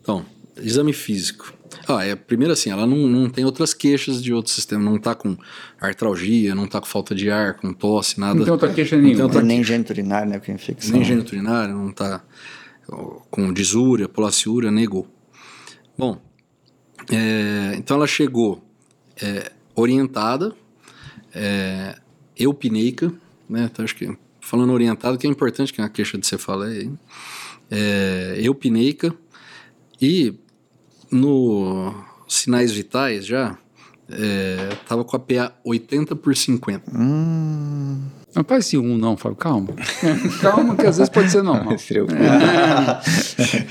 Speaker 3: Então, exame físico. Ah, é, primeiro assim, ela não, não tem outras queixas de outro sistema, não tá com artralgia, não tá com falta de ar, com tosse, nada.
Speaker 1: Não tem outra queixa
Speaker 3: Não
Speaker 1: nenhuma.
Speaker 3: tem outra
Speaker 2: nem gênito urinário, né? Com infecção.
Speaker 3: nem gênito urinário, não tá ó, com disúria, polaciúria, negou. Bom, é, então ela chegou é, orientada, é, eupineica, né? Então acho que falando orientada, que é importante que é uma queixa de cefaleia, aí, é, eupineica e no sinais vitais já é, tava com a PA 80 por 50.
Speaker 1: Não parece um, não, Fábio. Calma. Calma, que às vezes pode ser normal.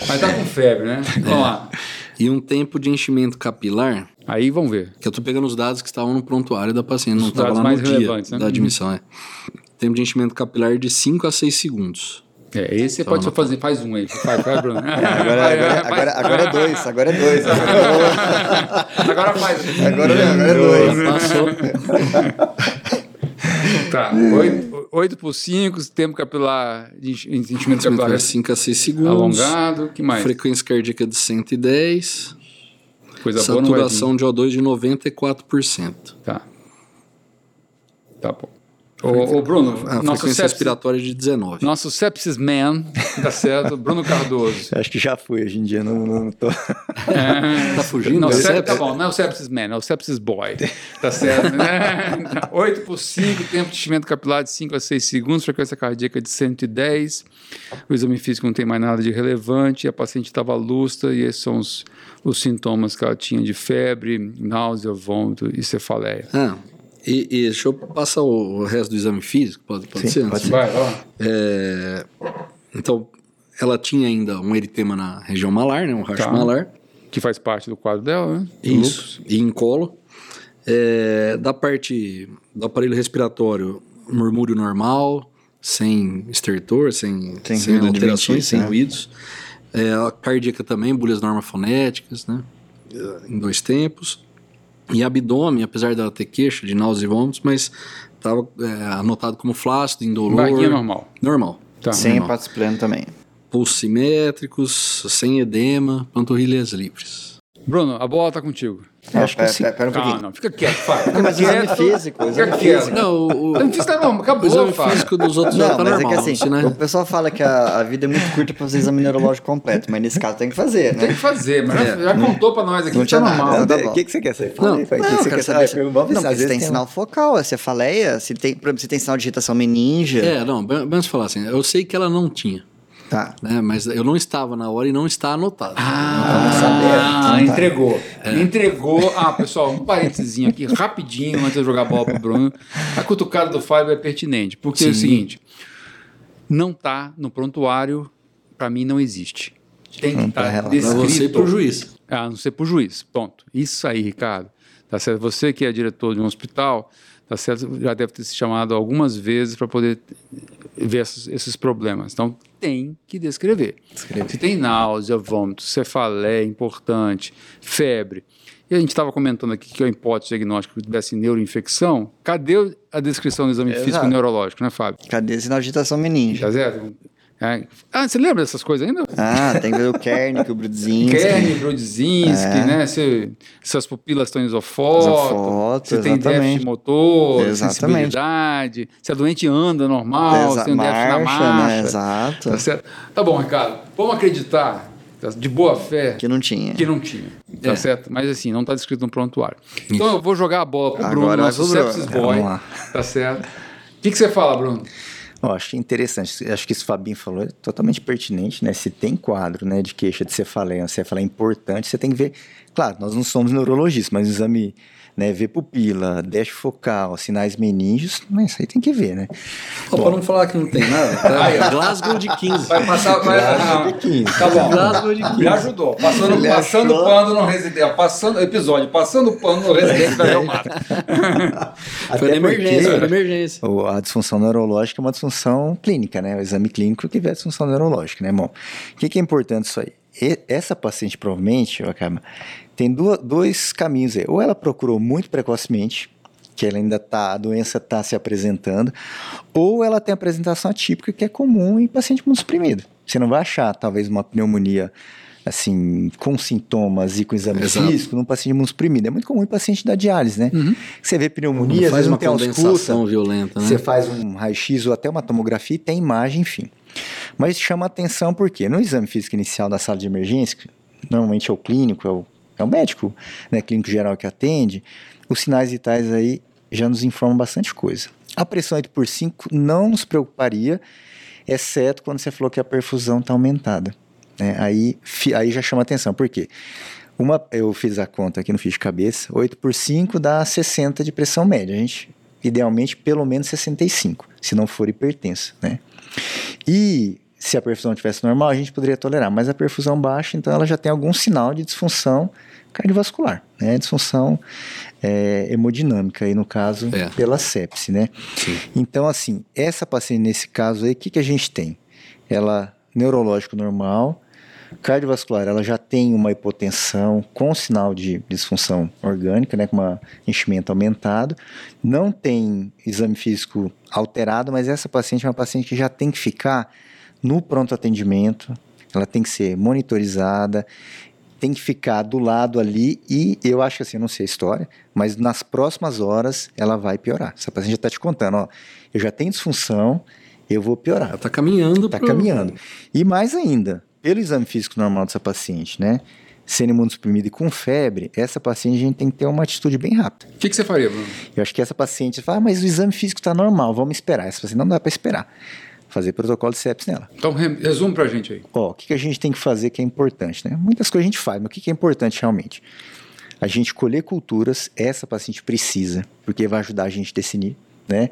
Speaker 1: Mas tá com febre, né? Vamos lá.
Speaker 3: E um tempo de enchimento capilar
Speaker 1: Aí vamos ver.
Speaker 3: Que eu tô pegando os dados que estavam no prontuário da paciente, não
Speaker 1: Os
Speaker 3: estava
Speaker 1: dados
Speaker 3: lá
Speaker 1: mais
Speaker 3: no dia
Speaker 1: relevantes, né?
Speaker 3: da admissão. É. Tempo de enchimento capilar de 5 a 6 segundos.
Speaker 1: É, esse você pode só fazer, faz um aí. Faz, faz, Bruno.
Speaker 2: Agora,
Speaker 1: Vai,
Speaker 2: agora,
Speaker 1: vai,
Speaker 2: agora,
Speaker 1: faz.
Speaker 2: agora é dois, agora é dois. Agora,
Speaker 1: Agora faz.
Speaker 2: agora, agora é dois.
Speaker 3: Passou.
Speaker 1: Tá. 8 por 5, tempo capilar, enchimento capilar
Speaker 3: 5 a 6 segundos.
Speaker 1: alongado. que mais?
Speaker 3: Frequência cardíaca de 110.
Speaker 1: Coisa boa.
Speaker 3: Saturação de O2 de 94%.
Speaker 1: Tá. Tá bom. Ô, ô, Bruno,
Speaker 3: A
Speaker 1: nosso
Speaker 3: frequência
Speaker 1: sepsis,
Speaker 3: respiratória de 19.
Speaker 1: nosso sepsis man, tá certo? Bruno Cardoso.
Speaker 4: Acho que já fui, hoje em dia não, não tô.
Speaker 3: Tá fugindo?
Speaker 1: Não, sep-
Speaker 3: sepsis?
Speaker 1: tá bom, não é o sepsis man, é o sepsis boy. Tá certo? né? 8 por 5, tempo de enchimento capilar de 5 a 6 segundos, frequência cardíaca de 110. O exame físico não tem mais nada de relevante, a paciente estava lúcida e esses são os, os sintomas que ela tinha de febre, náusea, vômito e cefaleia.
Speaker 3: Ah, e, e deixa eu passar o, resto do exame físico, pode, pode
Speaker 4: Sim,
Speaker 3: ser?
Speaker 4: pode
Speaker 3: antes?
Speaker 1: Vai.
Speaker 3: É, então, ela tinha ainda um eritema na região malar, né, um racho
Speaker 1: Tá.
Speaker 3: malar.
Speaker 1: Que faz parte do quadro dela, né? Do
Speaker 3: Isso, e em colo. É, da parte do aparelho respiratório, murmúrio normal, sem estertor, sem,
Speaker 2: Sem
Speaker 3: sem alterações, sem
Speaker 2: né?
Speaker 3: ruídos. É, a cardíaca também, bolhas normofonéticas, né? Em dois tempos. E abdômen, apesar dela ter queixa de náuseas e vômitos, mas estava anotado como flácido, indolor.
Speaker 1: Barriguinha normal.
Speaker 3: Normal.
Speaker 1: Tá.
Speaker 2: Sem
Speaker 3: normal.
Speaker 2: hepatite pleno também.
Speaker 3: Pulsos simétricos, sem edema, panturrilhas livres.
Speaker 1: Bruno, a bola tá contigo.
Speaker 4: Acho que
Speaker 2: pera,
Speaker 4: sim.
Speaker 2: pera, pera um
Speaker 1: Ah,
Speaker 2: pouquinho.
Speaker 1: não, fica quieto, Fábio.
Speaker 2: Não, mas
Speaker 1: Fica
Speaker 2: exame
Speaker 1: quieto.
Speaker 2: físico, exame
Speaker 1: Fica quieto.
Speaker 2: físico.
Speaker 3: Não, o,
Speaker 1: O exame físico tá normal,
Speaker 3: o
Speaker 1: acabou,
Speaker 3: exame
Speaker 1: Fábio.
Speaker 3: físico dos outros já
Speaker 2: Não,
Speaker 3: tá
Speaker 2: mas
Speaker 3: normal.
Speaker 2: é que assim,
Speaker 3: né?
Speaker 2: o pessoal fala que a, a vida é muito curta pra fazer exame neurológico completo, mas nesse caso tem que fazer,
Speaker 1: Tem que
Speaker 2: né?
Speaker 1: fazer, mas já, já contou pra nós aqui
Speaker 2: Não
Speaker 1: que tá
Speaker 2: tinha nada,
Speaker 1: normal.
Speaker 2: né? tá
Speaker 4: O que, que você quer saber? Fala
Speaker 3: Não,
Speaker 4: aí, vai. O que
Speaker 2: Não,
Speaker 4: você quer
Speaker 2: saber
Speaker 4: saber?
Speaker 2: se, não, porque se tem
Speaker 4: um-
Speaker 2: sinal focal, é cefaleia, se tem, se tem sinal de irritação meninge.
Speaker 3: É, não, vamos falar assim, eu sei que ela não tinha,
Speaker 2: Tá.
Speaker 3: né? Mas eu não estava na hora e não está anotado.
Speaker 1: Ah,
Speaker 2: Tá.
Speaker 1: entregou. Entregou. Ah, pessoal, um parênteses aqui, rapidinho, antes de eu jogar a bola pro Bruno. A cutucada do Fábio é pertinente, porque é o
Speaker 3: Sim.
Speaker 1: seguinte: não tá no prontuário, pra mim não existe. Tem que
Speaker 2: Não
Speaker 1: estar
Speaker 2: tá
Speaker 1: tá
Speaker 2: relato.
Speaker 3: Pra você e
Speaker 1: descrito.
Speaker 3: pro juiz.
Speaker 1: A não ser por juiz. Ponto. Isso aí, Ricardo. Tá certo? Você que é diretor de um hospital, tá certo? Já deve ter se chamado algumas vezes para poder ver esses, esses problemas. Então, tem que descrever. Se tem náusea, vômito, cefaleia, importante, febre. E a gente estava comentando aqui que a hipótese diagnóstica que tivesse neuroinfecção. Cadê a descrição do exame
Speaker 2: Exato.
Speaker 1: físico neurológico, né, Fábio?
Speaker 2: Cadê sinal de agitação meninge?
Speaker 1: Tá certo? É. Ah, você lembra dessas coisas ainda?
Speaker 2: Ah, tem que ver o Kernick, o Brudzinski.
Speaker 1: Kern, Brodzinski,
Speaker 2: É.
Speaker 1: né? Se, se as pupilas estão isofoto,
Speaker 2: Isofoto,
Speaker 1: se tem déficit motor,
Speaker 2: Exatamente.
Speaker 1: sensibilidade, se a doente anda normal,
Speaker 2: Exa-
Speaker 1: se tem um déficit na
Speaker 2: marcha, né? Exato.
Speaker 1: Tá certo? Tá bom, Ricardo. Vamos acreditar, tá, de boa fé,
Speaker 2: Que não tinha.
Speaker 1: que não tinha. Tá
Speaker 3: É.
Speaker 1: certo? Mas assim, não está descrito no prontuário. Então eu vou jogar a bola pro
Speaker 2: Agora
Speaker 1: Bruno,
Speaker 2: vai
Speaker 1: nosso sepsis boy. Tá certo? O que, que você fala, Bruno?
Speaker 4: Eu acho interessante. Acho que isso que o Fabinho falou é totalmente pertinente, né? Se tem quadro né, de queixa de cefaleia, uma cefaleia importante, você tem que ver. Claro, nós não somos neurologistas, mas o exame, né, ver pupila, déficit focal, sinais meníngeos, mas isso aí tem que ver, né?
Speaker 3: Ó, pra não falar que não tem nada, tá? Glasgow de 15.
Speaker 1: Vai passar. Vai,
Speaker 4: Claro, de 15.
Speaker 1: Tá bom.
Speaker 3: Glasgow de 15.
Speaker 1: Me ajudou. Passando,
Speaker 2: Ele
Speaker 1: passando
Speaker 2: achou.
Speaker 1: pano no residente. Passando, episódio, passando pano no residente da Real Mata.
Speaker 3: Foi na
Speaker 4: Até
Speaker 3: emergência, foi na emergência.
Speaker 4: o- a disfunção neurológica é uma disfunção clínica, né? O exame clínico que vê a disfunção neurológica, né, bom? O que, que é importante isso aí? Essa paciente, provavelmente, Wakama, tem duas, dois caminhos aí. Ou ela procurou muito precocemente, que ela ainda tá, a doença está se apresentando, ou ela tem apresentação atípica, que é comum em paciente imunossuprimido. Você não vai achar, talvez, uma pneumonia assim, com sintomas e com exame
Speaker 3: Exato.
Speaker 4: físico num paciente imunossuprimido. É muito comum em paciente da diálise, né? Você vê pneumonia,
Speaker 3: Não faz
Speaker 4: não
Speaker 3: uma
Speaker 4: tem ausculta,
Speaker 3: condensação violenta, né?
Speaker 4: você faz um raio-x ou até uma tomografia e tem imagem, enfim. Mas chama atenção porque no exame físico inicial da sala de emergência, normalmente é o clínico, é o, é o médico, né, clínico geral que atende, os sinais vitais aí já nos informam bastante coisa. A pressão 8 por 5 não nos preocuparia, exceto quando você falou que a perfusão está aumentada. né? Aí, fi- aí já chama atenção, por quê? Uma, eu fiz a conta aqui no fiz de cabeça, 8 por 5 dá 60 de pressão média. A gente, idealmente, pelo menos 65, se não for hipertensa, né? E se a perfusão tivesse normal, a gente poderia tolerar, mas a perfusão baixa, então ela já tem algum sinal de disfunção cardiovascular, né? Disfunção é, hemodinâmica, aí no caso,
Speaker 3: É.
Speaker 4: pela sepse, né?
Speaker 3: Sim.
Speaker 4: Então, assim, essa paciente nesse caso aí, o que, que a gente tem? ela neurológico normal, cardiovascular, ela já tem uma hipotensão com sinal de disfunção orgânica, né, com um enchimento aumentado, não tem exame físico alterado, mas essa paciente é uma paciente que já tem que ficar no pronto atendimento, ela tem que ser monitorizada, tem que ficar do lado ali e eu acho que assim, eu não sei a história, mas nas próximas horas ela vai piorar. Essa paciente já está te contando, ó, eu já tenho disfunção, eu vou piorar.
Speaker 3: Ela está caminhando.
Speaker 4: Está pro... caminhando. E mais ainda, pelo exame físico normal dessa paciente, né? Sendo imunossuprimido e com febre, essa paciente a gente tem que ter uma atitude bem rápida.
Speaker 1: O que, que, você faria, Bruno?
Speaker 4: Eu acho que essa paciente fala, ah, mas o exame físico está normal, vamos esperar. Essa paciente não dá para esperar. Fazer protocolo de sepsis nela.
Speaker 1: Então, resume para a gente aí.
Speaker 4: Ó, o que, que a gente tem que fazer que é importante, né? Muitas coisas a gente faz, mas o que, que é importante realmente? A gente colher culturas, essa paciente precisa, porque vai ajudar a gente a definir, né?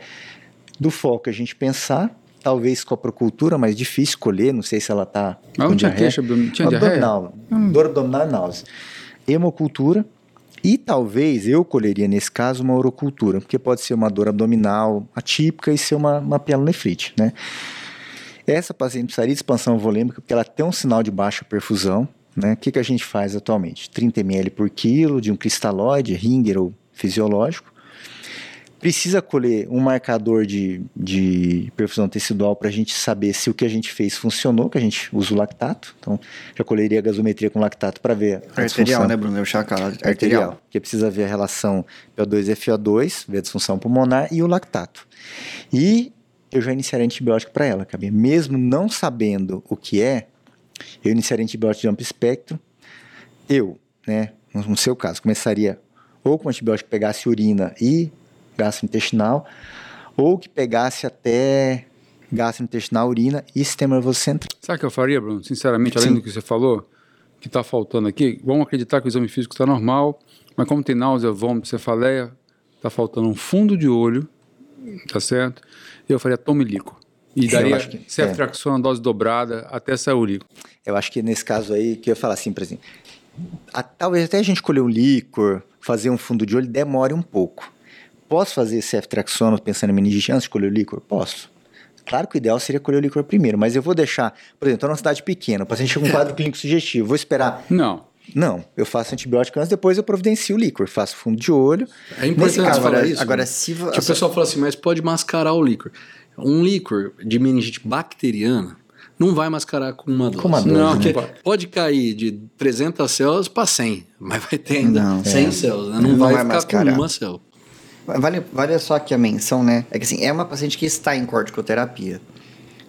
Speaker 4: Do foco a gente pensar, talvez coprocultura, mas difícil colher, não sei se ela está
Speaker 1: com não tinha queixa, tinha
Speaker 4: abdominal, hum. dor abdominal e náusea. Hemocultura e talvez eu colheria nesse caso uma orocultura, porque pode ser uma dor abdominal atípica e ser uma, uma pielonefrite, né? Essa paciente precisaria de expansão volêmica porque ela tem um sinal de baixa perfusão, né? O que, que a gente faz atualmente? 30 ml por quilo de um cristalóide, Ringer ou fisiológico, precisa colher um marcador de, de perfusão tecidual para a gente saber se o que a gente fez funcionou, que a gente usa o lactato. Então, já colheria a gasometria com lactato para ver
Speaker 2: a Arterial, né, Bruno? Eu chacal, arterial. arterial.
Speaker 4: Que precisa ver a relação PO2 e FO2, ver a disfunção pulmonar e o lactato. E eu já iniciaria antibiótico para ela, cabia. Mesmo não sabendo o que é, eu iniciaria antibiótico de amplo espectro. Eu, né, no seu caso, começaria ou com antibiótico que pegasse urina e gastrointestinal, ou que pegasse até gastrointestinal, urina e sistema nervoso central.
Speaker 1: Sabe o que eu faria, Bruno? Sinceramente, além Sim. do que você falou, que está faltando aqui, vamos acreditar que o exame físico está normal, mas como tem náusea, vômito, cefaleia, está faltando um fundo de olho, tá certo? Eu faria tomilico. E daria ceftriaxona, é. dose dobrada, até sair o líquido.
Speaker 4: Eu acho que nesse caso aí, que eu ia falar assim, por exemplo, a, talvez até a gente colher um líquor, fazer um fundo de olho, demore um pouco. Posso fazer ceftriaxona pensando em meningite antes de colher o líquor? Posso. Claro que o ideal seria colher o líquor primeiro, mas eu vou deixar, por exemplo, estou numa cidade pequena, o paciente com um quadro clínico sugestivo, vou esperar.
Speaker 1: Não.
Speaker 4: Não, eu faço antibiótico antes, depois eu providencio o líquor, faço fundo de olho.
Speaker 3: É importante caso, falar agora, isso. Agora, se tipo, o pessoal fala assim, mas pode mascarar o líquor. Um líquor de meningite bacteriana não vai mascarar com uma dose. Com uma dose não, né? pode cair de 300 células para 100, mas vai ter ainda não, 100 é. células, né? não, não, vai, vai ficar mascarar. com uma célula.
Speaker 2: Vale, vale só aqui a menção, né? É que assim, é uma paciente que está em corticoterapia.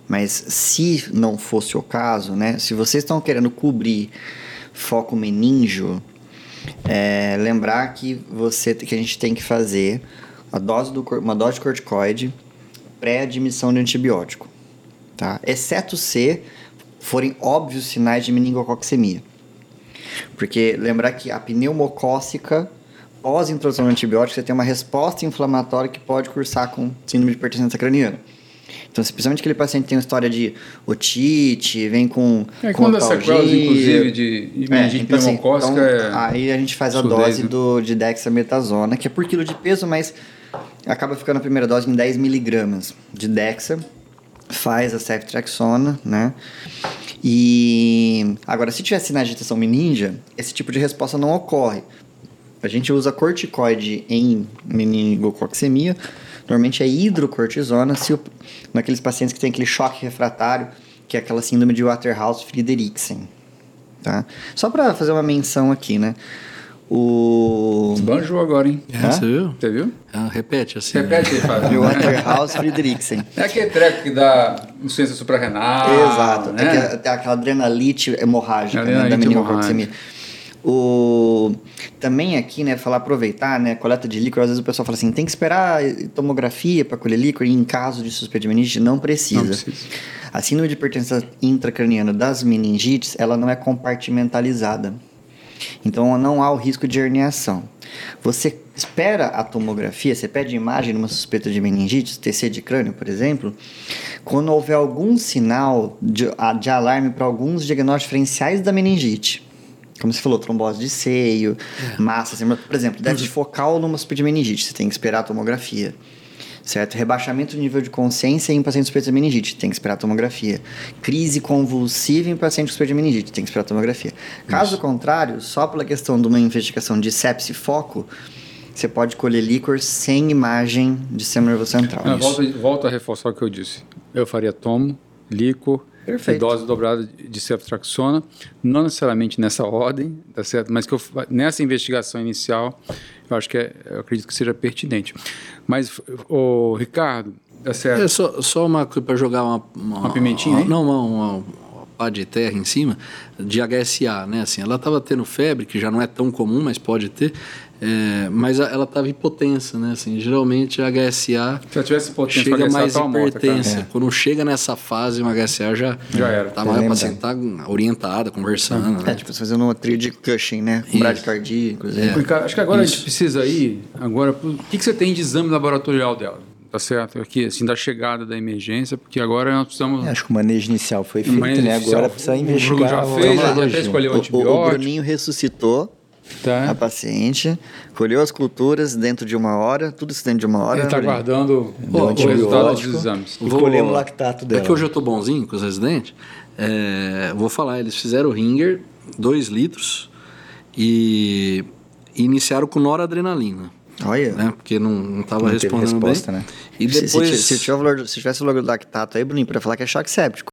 Speaker 2: Mas se não fosse o caso, né? Se vocês estão querendo cobrir foco meníngeo, é, lembrar que você que a gente tem que fazer a dose do, uma dose de corticoide pré-admissão de antibiótico, tá? Exceto se forem óbvios sinais de meningococcemia. Porque lembrar que a pneumocócica pós-introdução de antibiótico, você tem uma resposta inflamatória que pode cursar com síndrome de hipertensão craniana. Então, principalmente aquele paciente que tem uma história de otite, vem com.
Speaker 1: É, com quando as sequelas, inclusive, de meningite é, assim, então, é
Speaker 2: Aí a gente faz a dose do, de dexametasona, que é por quilo de peso, mas acaba ficando a primeira dose em 10 miligramas de dexa, faz a ceftriaxona, né? E agora, se tiver sinais de agitação meninja, esse tipo de resposta não ocorre. A gente usa corticoide em meningococcemia, normalmente é hidrocortisona, se o, naqueles pacientes que tem aquele choque refratário, que é aquela síndrome de Waterhouse-Friedrichsen. Tá? Só para fazer uma menção aqui, né? O.
Speaker 1: Banjou agora, hein?
Speaker 3: É, você viu?
Speaker 1: Você viu?
Speaker 3: Ah, repete assim.
Speaker 1: Repete aí, Fábio.
Speaker 2: Waterhouse Friedrichsen.
Speaker 1: É aquele treco que dá insuficiência suprarrenal.
Speaker 2: Exato. Né? Tem aquela adrenalite hemorrágica né, da meningococcemia. O... Também aqui, né, falar aproveitar, né, coleta de líquor, às vezes o pessoal fala assim, tem que esperar tomografia para colher líquor, e em caso de suspeita de meningite, não precisa. Não precisa. A síndrome de hipertensão intracraniana das meningites, ela não é compartimentalizada. Então não há o risco de herniação. Você espera a tomografia, você pede imagem numa suspeita de meningite, TC de crânio, por exemplo, quando houver algum sinal de, de alarme para alguns diagnósticos diferenciais da meningite como você falou, trombose de seio, é. massa, assim, por exemplo, déficit focal numa meningite, você tem que esperar a tomografia. certo? Rebaixamento do nível de consciência em paciente suspeito de meningite, tem que esperar a tomografia. Crise convulsiva em paciente suspeito de meningite, tem que esperar a tomografia. Caso contrário, só pela questão de uma investigação de sepse foco, você pode colher líquor sem imagem de sistema nervoso central.
Speaker 1: Não, volto, volto a reforçar o que eu disse. Eu faria tomo, líquor,
Speaker 2: Perfeito.
Speaker 1: dose dobrada de ceftriaxona, não necessariamente nessa ordem, tá certo? Mas que eu, nessa investigação inicial, eu acho que é, eu acredito que seja pertinente. Mas, o Ricardo, tá certo?
Speaker 3: É só, só uma coisa para jogar uma,
Speaker 1: Uma pimentinha aí?
Speaker 3: Não, uma, uma, uma pá de terra em cima de HSA, né? Assim, ela estava tendo febre, que já não é tão comum, mas pode ter. É, mas a- ela estava hipotensa, né? Assim, geralmente a HSA
Speaker 1: Se ela tivesse potência
Speaker 3: chega
Speaker 1: HSA,
Speaker 3: mais
Speaker 1: tava morta, cara.
Speaker 3: hipertensa. Quando chega nessa fase, uma HSA já
Speaker 1: Já era.
Speaker 3: Tá mais pra sentar orientada, conversando.
Speaker 2: É,
Speaker 3: né?
Speaker 2: tipo, fazendo uma trilha de Cushing, né? Com bradicardia, inclusive.
Speaker 1: Ricardo, acho que agora a
Speaker 3: Isso.
Speaker 1: gente precisa ir. Agora, o que, que você tem de exame laboratorial dela? Tá certo? Aqui, assim, da chegada da emergência, porque agora nós precisamos.
Speaker 4: É, Acho que o manejo inicial foi feito,
Speaker 1: Manejo
Speaker 4: né?
Speaker 1: inicial,
Speaker 4: Agora precisa
Speaker 1: o Bruno
Speaker 4: investigar.
Speaker 1: já
Speaker 4: o-
Speaker 1: fez, já até escolheu o
Speaker 2: O, o, o
Speaker 1: antibiótico.
Speaker 2: Bruninho ressuscitou a
Speaker 1: Tá?
Speaker 2: paciente, colheu as culturas dentro de uma hora, tudo isso dentro de uma hora.
Speaker 1: Ele está
Speaker 3: Ó,
Speaker 1: o resultado dos exames.
Speaker 4: E colhemos o lactato
Speaker 3: É
Speaker 4: dela.
Speaker 3: que hoje eu tô bonzinho com os residentes. É, vou falar, eles fizeram o Ringer, 2 litros, e, e iniciaram com noradrenalina,
Speaker 2: Olha.
Speaker 3: né? Porque não, não tava
Speaker 4: Não teve
Speaker 3: respondendo
Speaker 4: resposta,
Speaker 3: bem.
Speaker 4: né?
Speaker 3: E
Speaker 2: Se-
Speaker 3: depois,
Speaker 2: se, se, valor- se tivesse o lactato aí, Bruninho, podia falar que é choque séptico.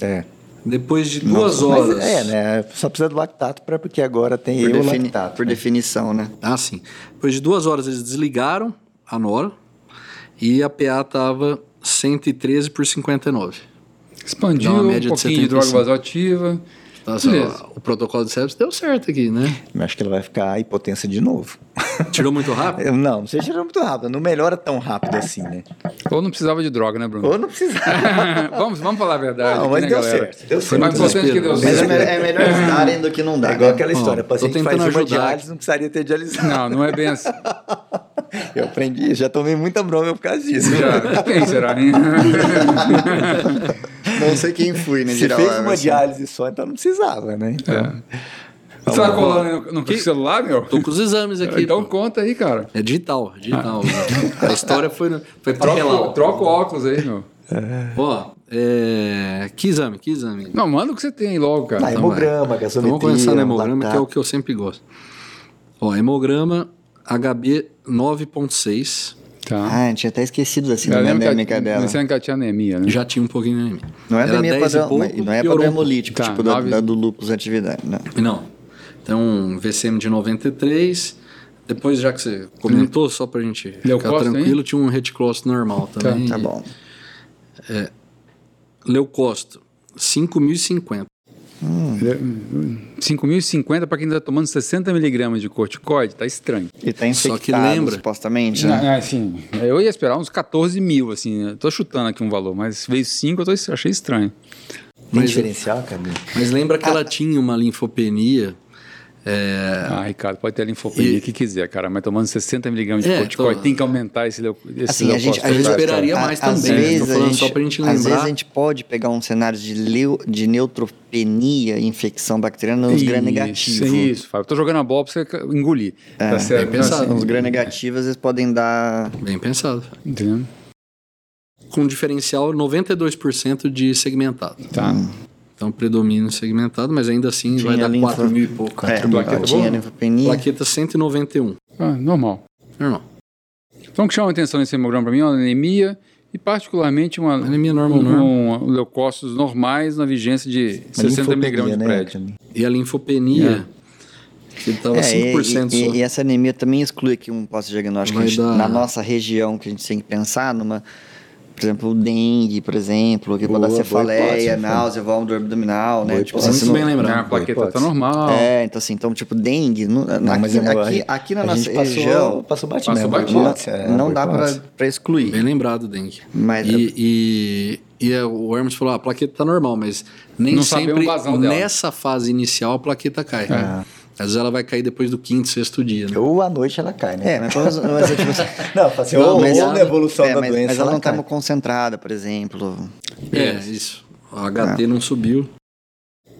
Speaker 4: É.
Speaker 3: depois de duas
Speaker 4: Mas,
Speaker 3: horas...
Speaker 4: é, né? Só precisa do lactato pra, porque agora tem
Speaker 2: Por,
Speaker 4: eu
Speaker 2: defini-
Speaker 4: lactato.
Speaker 2: por
Speaker 4: né?
Speaker 2: definição, né?
Speaker 3: Ah, sim. Depois de duas horas eles desligaram a nora e a PA tava 113 por 59.
Speaker 1: Expandiu
Speaker 3: Dá uma
Speaker 1: um
Speaker 3: média de
Speaker 1: pouquinho de droga
Speaker 3: 75.
Speaker 1: vasoativa. Beleza.
Speaker 3: ó, o protocolo de sepsis deu certo aqui, né?
Speaker 4: Eu acho que ela vai ficar hipotensa de novo.
Speaker 3: Tirou muito rápido?
Speaker 4: Eu- Não, não sei se tirou muito rápido. Não melhora tão rápido assim, né?
Speaker 1: Ou não precisava de droga, né, Bruno?
Speaker 4: Ou não precisava.
Speaker 1: vamos, vamos falar a verdade.
Speaker 4: Não,
Speaker 1: aqui,
Speaker 4: mas
Speaker 1: né,
Speaker 4: deu
Speaker 1: galera?
Speaker 4: certo, deu
Speaker 1: Foi
Speaker 4: certo.
Speaker 1: mais importante que deu
Speaker 3: Mas
Speaker 2: Mas é,
Speaker 1: certo.
Speaker 2: me- é melhor eles darem do que não dar.
Speaker 4: É igual
Speaker 2: né?
Speaker 4: aquela história.
Speaker 3: Ó,
Speaker 4: paciente
Speaker 3: tô
Speaker 4: faz uma diálise, não precisaria ter dialisado.
Speaker 1: Não, não é bem assim.
Speaker 4: Eu aprendi, já tomei muita bronca por causa disso.
Speaker 1: Já, quem será, hein?
Speaker 2: Não sei quem fui, né?
Speaker 4: Se
Speaker 2: Geral,
Speaker 4: fez
Speaker 2: é,
Speaker 4: uma diálise só, então não precisava, né? Então,
Speaker 1: Você tá colando no, no celular, meu?
Speaker 3: Tô com os exames aqui.
Speaker 1: Então
Speaker 3: pô.
Speaker 1: conta aí, cara.
Speaker 3: É digital, é digital. A história foi, no- foi
Speaker 1: Troca,
Speaker 3: papelão.
Speaker 1: troca o óculos aí, meu.
Speaker 3: Ó, é... que exame, que exame?
Speaker 1: Não, manda o que você tem aí logo, cara.
Speaker 4: Ah,
Speaker 3: Então
Speaker 4: hemograma,
Speaker 3: vai.
Speaker 4: gasometria,
Speaker 3: Então vamos começar no hemograma, que é o
Speaker 4: lactato.
Speaker 3: que eu sempre gosto. Ó, hemograma HB 9.6.
Speaker 1: Tá.
Speaker 2: Ah, eu tinha até esquecido da síndrome
Speaker 1: lembro que
Speaker 2: anêmica
Speaker 1: ela-
Speaker 2: dela.
Speaker 1: Que ela tinha anemia, né?
Speaker 3: Já tinha um pouquinho de anemia.
Speaker 2: Não é anemia
Speaker 3: 10
Speaker 2: padrão,
Speaker 3: pouco,
Speaker 2: não é padrão hemolítico,
Speaker 1: Tá,
Speaker 2: tipo da,
Speaker 1: nove-
Speaker 2: da do lúpus atividade. Não.
Speaker 3: Não. Então, VCM de 93. Depois, já que você comentou, só pra gente
Speaker 1: Leucócito,
Speaker 3: ficar tranquilo,
Speaker 1: hein?
Speaker 3: tinha um reticlócito normal também.
Speaker 2: Tá bom.
Speaker 3: Leucócito, 5.050.
Speaker 1: 5.050 para quem está tomando 60 miligramas de corticoide, tá estranho.
Speaker 2: E tá
Speaker 3: Só
Speaker 2: infectado,
Speaker 3: que lembra-
Speaker 2: supostamente, né?
Speaker 1: Ah, assim, eu ia esperar uns 14 mil, assim. Eu tô chutando aqui um valor, mas veio 5, eu tô, achei estranho.
Speaker 4: Tem
Speaker 3: Mas-
Speaker 4: diferencial, cara?
Speaker 3: Mas lembra que ela tinha uma linfopenia. É,
Speaker 1: Ah, Ricardo, pode ter linfopenia
Speaker 3: E-
Speaker 1: que quiser, cara, mas tomando 60 miligramas de
Speaker 3: É,
Speaker 1: corticoide,
Speaker 3: tô-
Speaker 1: tem que aumentar esse, leu, esse
Speaker 2: Assim, a gente, a
Speaker 1: leucócito,
Speaker 2: gente
Speaker 3: esperaria
Speaker 2: a-
Speaker 3: mais
Speaker 2: às
Speaker 3: também,
Speaker 2: Vezes,
Speaker 3: tô
Speaker 2: a gente,
Speaker 3: só pra gente
Speaker 2: Às vezes a gente pode pegar um cenário de, leu, de neutropenia, infecção bacteriana nos gram negativos.
Speaker 1: Isso, isso, Fábio. Eu tô jogando a bola pra você engolir. tá certo?
Speaker 3: bem pensado.
Speaker 1: Então,
Speaker 2: Os gram negativos, eles podem dar...
Speaker 3: Bem pensado.
Speaker 1: assim, entendeu?
Speaker 3: Com diferencial 92% de segmentado.
Speaker 1: Tá.
Speaker 3: Então, predomínio segmentado, mas ainda assim vai
Speaker 2: Tinha
Speaker 3: dar
Speaker 2: linfo-
Speaker 3: 4 mil e pouco.
Speaker 2: É,
Speaker 1: plaqueta
Speaker 2: tinha linfopenia.
Speaker 3: Plaqueta 191.
Speaker 1: Ah, normal.
Speaker 3: Normal.
Speaker 1: Então, o que chama a atenção nesse hemograma para mim é uma anemia e, particularmente, uma,
Speaker 3: Anemia normal,
Speaker 1: um,
Speaker 3: normal.
Speaker 1: um- leucócitos normais na vigência de
Speaker 4: Uma
Speaker 1: 60
Speaker 4: linfopenia,
Speaker 1: miligramas de
Speaker 4: né,
Speaker 1: prédio.
Speaker 3: E a linfopenia, que estava
Speaker 2: É,
Speaker 3: 5%
Speaker 2: e,
Speaker 3: só.
Speaker 2: e, e essa anemia também exclui aqui um pós-diagnóstico.
Speaker 3: Vai
Speaker 2: a gente-
Speaker 3: dar-
Speaker 2: Na nossa região, que a gente tem que pensar numa... Por exemplo, o dengue, por exemplo, que pode dar cefaleia, náusea, vômito abdominal, né?
Speaker 4: Boa
Speaker 2: Tipo, assim, se
Speaker 3: Muito
Speaker 2: não-
Speaker 3: bem lembrado.
Speaker 1: Ah, a plaqueta tá normal.
Speaker 2: É, então assim, então tipo dengue, no,
Speaker 4: Não,
Speaker 2: aqui,
Speaker 4: mas é
Speaker 2: aqui, aqui na
Speaker 4: a
Speaker 2: nossa
Speaker 4: passou,
Speaker 2: região
Speaker 4: passou bate
Speaker 1: Passou batido.
Speaker 4: hipótese, é,
Speaker 2: não dá pra, pra excluir.
Speaker 3: Bem lembrado, dengue.
Speaker 2: Mas
Speaker 3: E, e, e é, o Hermes falou, ah, a plaqueta tá normal, mas nem
Speaker 1: Não
Speaker 3: sempre
Speaker 1: vazão dela.
Speaker 3: nessa fase inicial a plaqueta cai.
Speaker 2: É.
Speaker 3: Às vezes ela vai cair depois do quinto, sexto dia, né?
Speaker 4: Ou à noite ela cai, né?
Speaker 2: é, mas, mas é tipo assim,
Speaker 4: Não, assim,
Speaker 2: não,
Speaker 4: ou,
Speaker 2: mas
Speaker 4: ou
Speaker 2: ela-
Speaker 4: na evolução
Speaker 2: é,
Speaker 4: da
Speaker 2: mas,
Speaker 4: doença
Speaker 2: mas ela não
Speaker 4: cai.
Speaker 2: tá concentrada, por exemplo.
Speaker 3: É, isso. O HT não subiu.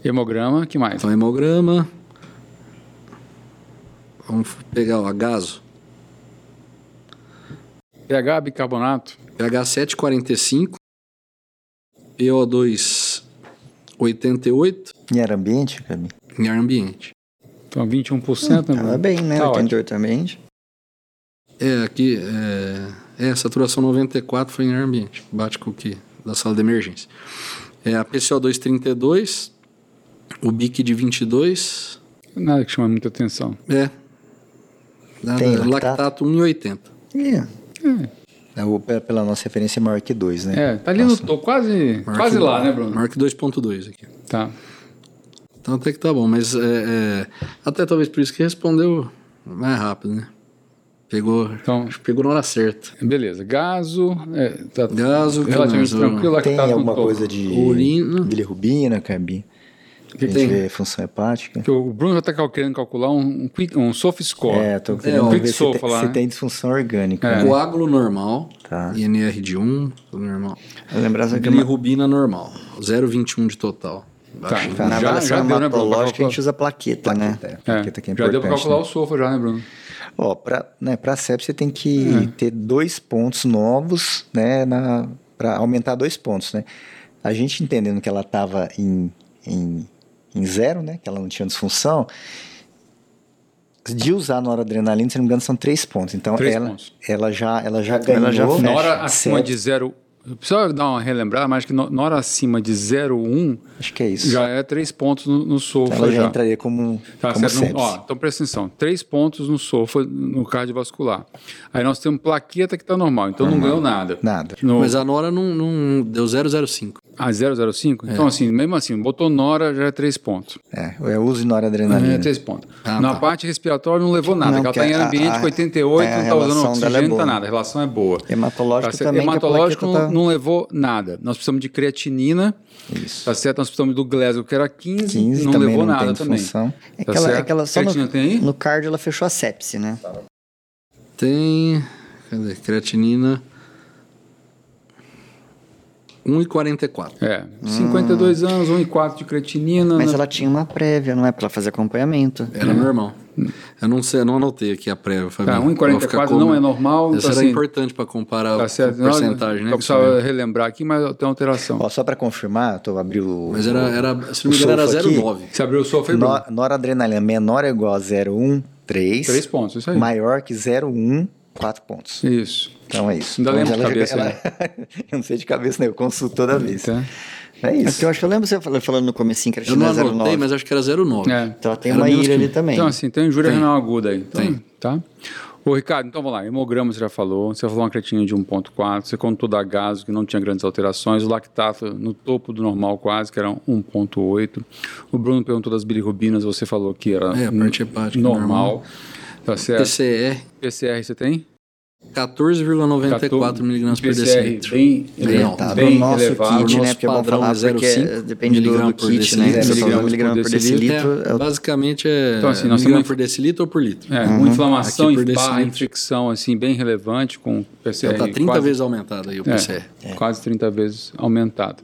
Speaker 1: Hemograma, que mais?
Speaker 3: Então, hemograma. Vamos pegar o agaso.
Speaker 1: pH, bicarbonato.
Speaker 3: pH 745, PO2 88
Speaker 4: Em ar ambiente, Gabi?
Speaker 3: em ar ambiente.
Speaker 1: Então, 21%, né?
Speaker 2: Tava
Speaker 1: Bruno?
Speaker 2: bem, né?
Speaker 1: Tá ótimo.
Speaker 2: 88 ambiente.
Speaker 3: É, aqui, é, é, saturação 94 foi em ar ambiente, bate com o que? Da sala de emergência. É, a PCO2 32, o BIC de 22,
Speaker 1: Nada que chama muita atenção.
Speaker 3: é, nada,
Speaker 2: Tem lactato?
Speaker 3: lactato 1,80.
Speaker 2: Ih,
Speaker 4: É, o- pe- pela nossa referência é maior que 2, né?
Speaker 1: É, tá ali no topo, quase, quase lá, né, Bruno?
Speaker 3: Maior que 2,2 aqui.
Speaker 1: Tá.
Speaker 3: Então até que tá bom, mas é, é, até talvez por isso que respondeu mais rápido, né? Pegou,
Speaker 1: Então-
Speaker 3: pegou na hora certa.
Speaker 1: Beleza. Gaso, é, tá
Speaker 3: Gaso,
Speaker 1: relativamente tranquilo.
Speaker 4: Tem
Speaker 1: no
Speaker 4: alguma
Speaker 1: topo.
Speaker 4: coisa de
Speaker 3: Urina.
Speaker 4: bilirrubina, Carbi?
Speaker 1: que
Speaker 4: a gente
Speaker 1: tem?
Speaker 4: vê função hepática.
Speaker 1: Que o Bruno já está querendo calcular um, um, quick, um soft score.
Speaker 4: É, tô querendo
Speaker 3: ó,
Speaker 4: ver
Speaker 1: quick
Speaker 4: se,
Speaker 1: lá,
Speaker 4: se
Speaker 1: né?
Speaker 4: tem disfunção orgânica.
Speaker 1: É.
Speaker 4: né?
Speaker 3: Coágulo normal,
Speaker 4: Tá.
Speaker 3: INR de 1, tudo normal.
Speaker 2: lembrança que uma,
Speaker 3: Bilirrubina normal, 0,21 de total.
Speaker 1: Tá.
Speaker 3: Baixinho.
Speaker 2: na
Speaker 1: Já- já deu, né, Bruno,
Speaker 2: a gente usa plaqueta, né?
Speaker 4: É, plaqueta que é
Speaker 1: já deu para calcular
Speaker 4: né?
Speaker 1: o sofa já, né, Bruno?
Speaker 4: Ó, pra, né, pra sepsia você tem que
Speaker 1: É.
Speaker 4: ter dois pontos novos, né, na, pra aumentar dois pontos, né. A gente entendendo que ela estava em, em, em zero, né, que ela não tinha disfunção, de usar noradrenalina, se não me engano, são três pontos. Então,
Speaker 1: Três
Speaker 4: ela,
Speaker 1: pontos.
Speaker 4: ela já, ela já ganhou.
Speaker 2: Ela já fecha.
Speaker 1: Na hora acima
Speaker 4: sete-
Speaker 1: de 0... Precisa dar uma relembrada, mas acho que na hora acima de 0,1
Speaker 4: Acho que é isso.
Speaker 1: já é três pontos no, no sofa
Speaker 4: ela já,
Speaker 1: já.
Speaker 4: entraria como,
Speaker 1: Tá
Speaker 4: como
Speaker 1: certo? Ó, então presta atenção. Três pontos no sofa, no cardiovascular. Aí nós temos plaqueta que está normal, então não ganhou nada.
Speaker 4: Nada.
Speaker 1: No,
Speaker 3: Mas a Nora não, não deu 0,05.
Speaker 1: A 005? Então, assim, mesmo assim, botou Nora já é três pontos.
Speaker 4: É, eu uso
Speaker 1: É,
Speaker 4: noradrenalina.
Speaker 1: três pontos.
Speaker 3: Ah,
Speaker 1: Na
Speaker 3: tá.
Speaker 1: parte respiratória não levou nada,
Speaker 2: Não,
Speaker 1: ela está em
Speaker 2: a-
Speaker 1: ambiente
Speaker 2: a-
Speaker 1: com 88,
Speaker 2: é, a
Speaker 1: não está usando
Speaker 2: é
Speaker 1: oxigênio, não
Speaker 2: boa.
Speaker 1: tá nada. A relação é boa.
Speaker 2: Hematológico
Speaker 1: Tá
Speaker 2: também,
Speaker 1: Hematológico não,
Speaker 2: tá-
Speaker 1: não levou nada. Nós precisamos de creatinina,
Speaker 4: Isso.
Speaker 1: tá certo? Nós precisamos do Glasgow, que era 15,
Speaker 4: 15
Speaker 1: não levou
Speaker 4: não
Speaker 1: nada também.
Speaker 4: disfunção.
Speaker 2: É
Speaker 1: Tá
Speaker 2: que ela, é
Speaker 1: certo?
Speaker 2: que ela só no,
Speaker 1: Creatinina tem aí?
Speaker 2: no cardio ela fechou a sepse, né?
Speaker 3: Tem. Cadê? Creatinina. 1,44.
Speaker 1: É, 52 anos, 1,4 de creatinina.
Speaker 2: Mas
Speaker 1: né?
Speaker 2: ela tinha uma prévia, não é? Pra ela fazer acompanhamento.
Speaker 3: Era normal. Eu não sei, eu não anotei aqui a prévia. Fabinho.
Speaker 1: Tá,
Speaker 3: Vou ficar
Speaker 1: 1,44
Speaker 3: como-
Speaker 1: não é normal.
Speaker 3: Isso
Speaker 1: então,
Speaker 3: era
Speaker 1: assim,
Speaker 3: importante para comparar
Speaker 1: Tá
Speaker 3: a
Speaker 1: certo.
Speaker 3: porcentagem, né?
Speaker 1: Eu precisava relembrar aqui, mas tem alteração.
Speaker 4: Ó, só para confirmar, tô abrindo o.
Speaker 3: Mas era, era, se não me
Speaker 4: o
Speaker 3: engano, era
Speaker 4: sofa aqui.
Speaker 3: 0,9.
Speaker 1: Você abriu o e Bruno?
Speaker 4: No- Noradrenalina menor ou igual a 0,1, 3.
Speaker 1: Três pontos, isso aí.
Speaker 4: Maior que 0,1, 4 pontos.
Speaker 1: Isso.
Speaker 4: Então é isso.
Speaker 1: Ainda
Speaker 4: Então,
Speaker 1: lembra de cabeça,
Speaker 4: ela- Eu não sei de cabeça, né? Eu consulto toda vez.
Speaker 1: Tá.
Speaker 4: É
Speaker 2: É
Speaker 4: isso.
Speaker 2: porque eu acho que eu lembro você fal- falando no comecinho que era
Speaker 3: Eu não anotei,
Speaker 2: 09.
Speaker 3: mas acho que era 0,9.
Speaker 1: É.
Speaker 2: Então ela tem
Speaker 3: Era
Speaker 2: uma ilha
Speaker 3: que-
Speaker 2: ali também.
Speaker 1: Então, assim, tem injúria
Speaker 3: Tem.
Speaker 1: renal aguda aí. Então,
Speaker 3: Tem.
Speaker 1: Tá? Ô, Ricardo, então vamos lá. Hemograma você já falou. Você falou uma creatina de 1,4. Você contou da gaso, que não tinha grandes alterações. O lactato no topo do normal, quase, que era 1,8. O Bruno perguntou das bilirrubinas. Você falou que era
Speaker 3: É, a parte hepática
Speaker 1: normal.
Speaker 3: normal.
Speaker 1: Tá certo.
Speaker 3: PCR,
Speaker 1: PCR você tem?
Speaker 3: 14,94 miligramas por
Speaker 1: PCR
Speaker 3: decilitro.
Speaker 1: bem,
Speaker 3: Bem alto.
Speaker 1: bem
Speaker 2: Pro nosso
Speaker 1: elevado.
Speaker 2: kit, né? Porque é bom
Speaker 3: padrão
Speaker 2: falar,
Speaker 3: é 0,5
Speaker 2: porque depende do, do kit, né?
Speaker 3: decilitro.
Speaker 2: Miligrama
Speaker 1: por
Speaker 2: por
Speaker 1: decilitro.
Speaker 2: decilitro, é
Speaker 3: É,
Speaker 2: o
Speaker 3: basicamente é
Speaker 1: Então, assim, nós
Speaker 3: miligrama
Speaker 1: temos-
Speaker 3: por decilitro ou por litro.
Speaker 1: É, uma inflamação, barra
Speaker 3: decilitro.
Speaker 1: infecção, assim, bem relevante com PCR.
Speaker 3: Então tá 30
Speaker 1: quase,
Speaker 3: vezes aumentado aí o
Speaker 1: é,
Speaker 3: PCR.
Speaker 1: Quase 30 vezes aumentado.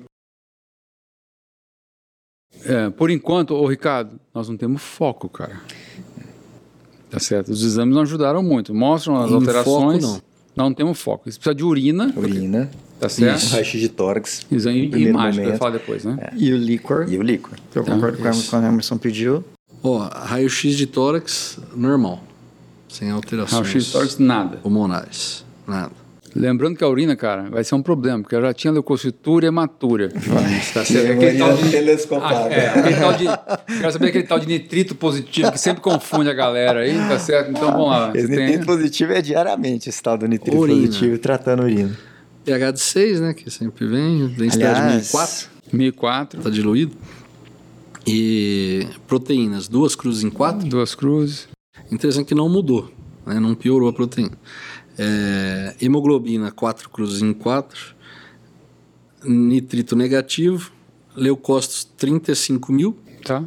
Speaker 1: É, por enquanto, ô Ricardo, nós não temos foco, cara. Tá certo? Os exames não ajudaram muito. Mostram as
Speaker 3: Em
Speaker 1: alterações.
Speaker 3: foco,
Speaker 1: não. temos foco. Isso precisa de urina,
Speaker 4: Urina,
Speaker 1: tá certo?
Speaker 4: um raio-x de tórax
Speaker 1: Exame e imagem, que eu
Speaker 4: momento.
Speaker 1: falar depois, né?
Speaker 2: E o líquor,
Speaker 4: e o líquor.
Speaker 2: que eu concordo com a-
Speaker 3: isso.
Speaker 2: com a Emerson pediu.
Speaker 3: Ó, raio-x de tórax normal. Sem alterações.
Speaker 1: Raio-X de tórax, nada.
Speaker 3: Pulmonares. Nada.
Speaker 1: Lembrando que a urina, cara, vai ser um problema, porque eu já tinha leucocitúria e hematura. Tá certo?
Speaker 4: E a
Speaker 1: Aquele tal
Speaker 4: urina
Speaker 1: de-
Speaker 4: telescopada.
Speaker 1: Ah, é, aquele tal de, quero saber aquele tal de nitrito positivo que sempre confunde a galera aí, tá certo? Então vamos lá.
Speaker 4: Esse
Speaker 1: Você tem-
Speaker 4: nitrito positivo é diariamente esse tal do nitrito
Speaker 3: Urina.
Speaker 4: positivo tratando urina.
Speaker 3: pH de 6, né? Que sempre vem. Densidade
Speaker 2: Aliás,
Speaker 3: 1004.
Speaker 1: 1004,
Speaker 3: Tá diluído. E proteínas, duas cruzes em quatro.
Speaker 1: duas cruzes.
Speaker 3: Interessante que não mudou, né? não piorou a proteína. É, hemoglobina, 4 cruzes em 4. Nitrito negativo. Leucócitos, 35 mil.
Speaker 1: Tá?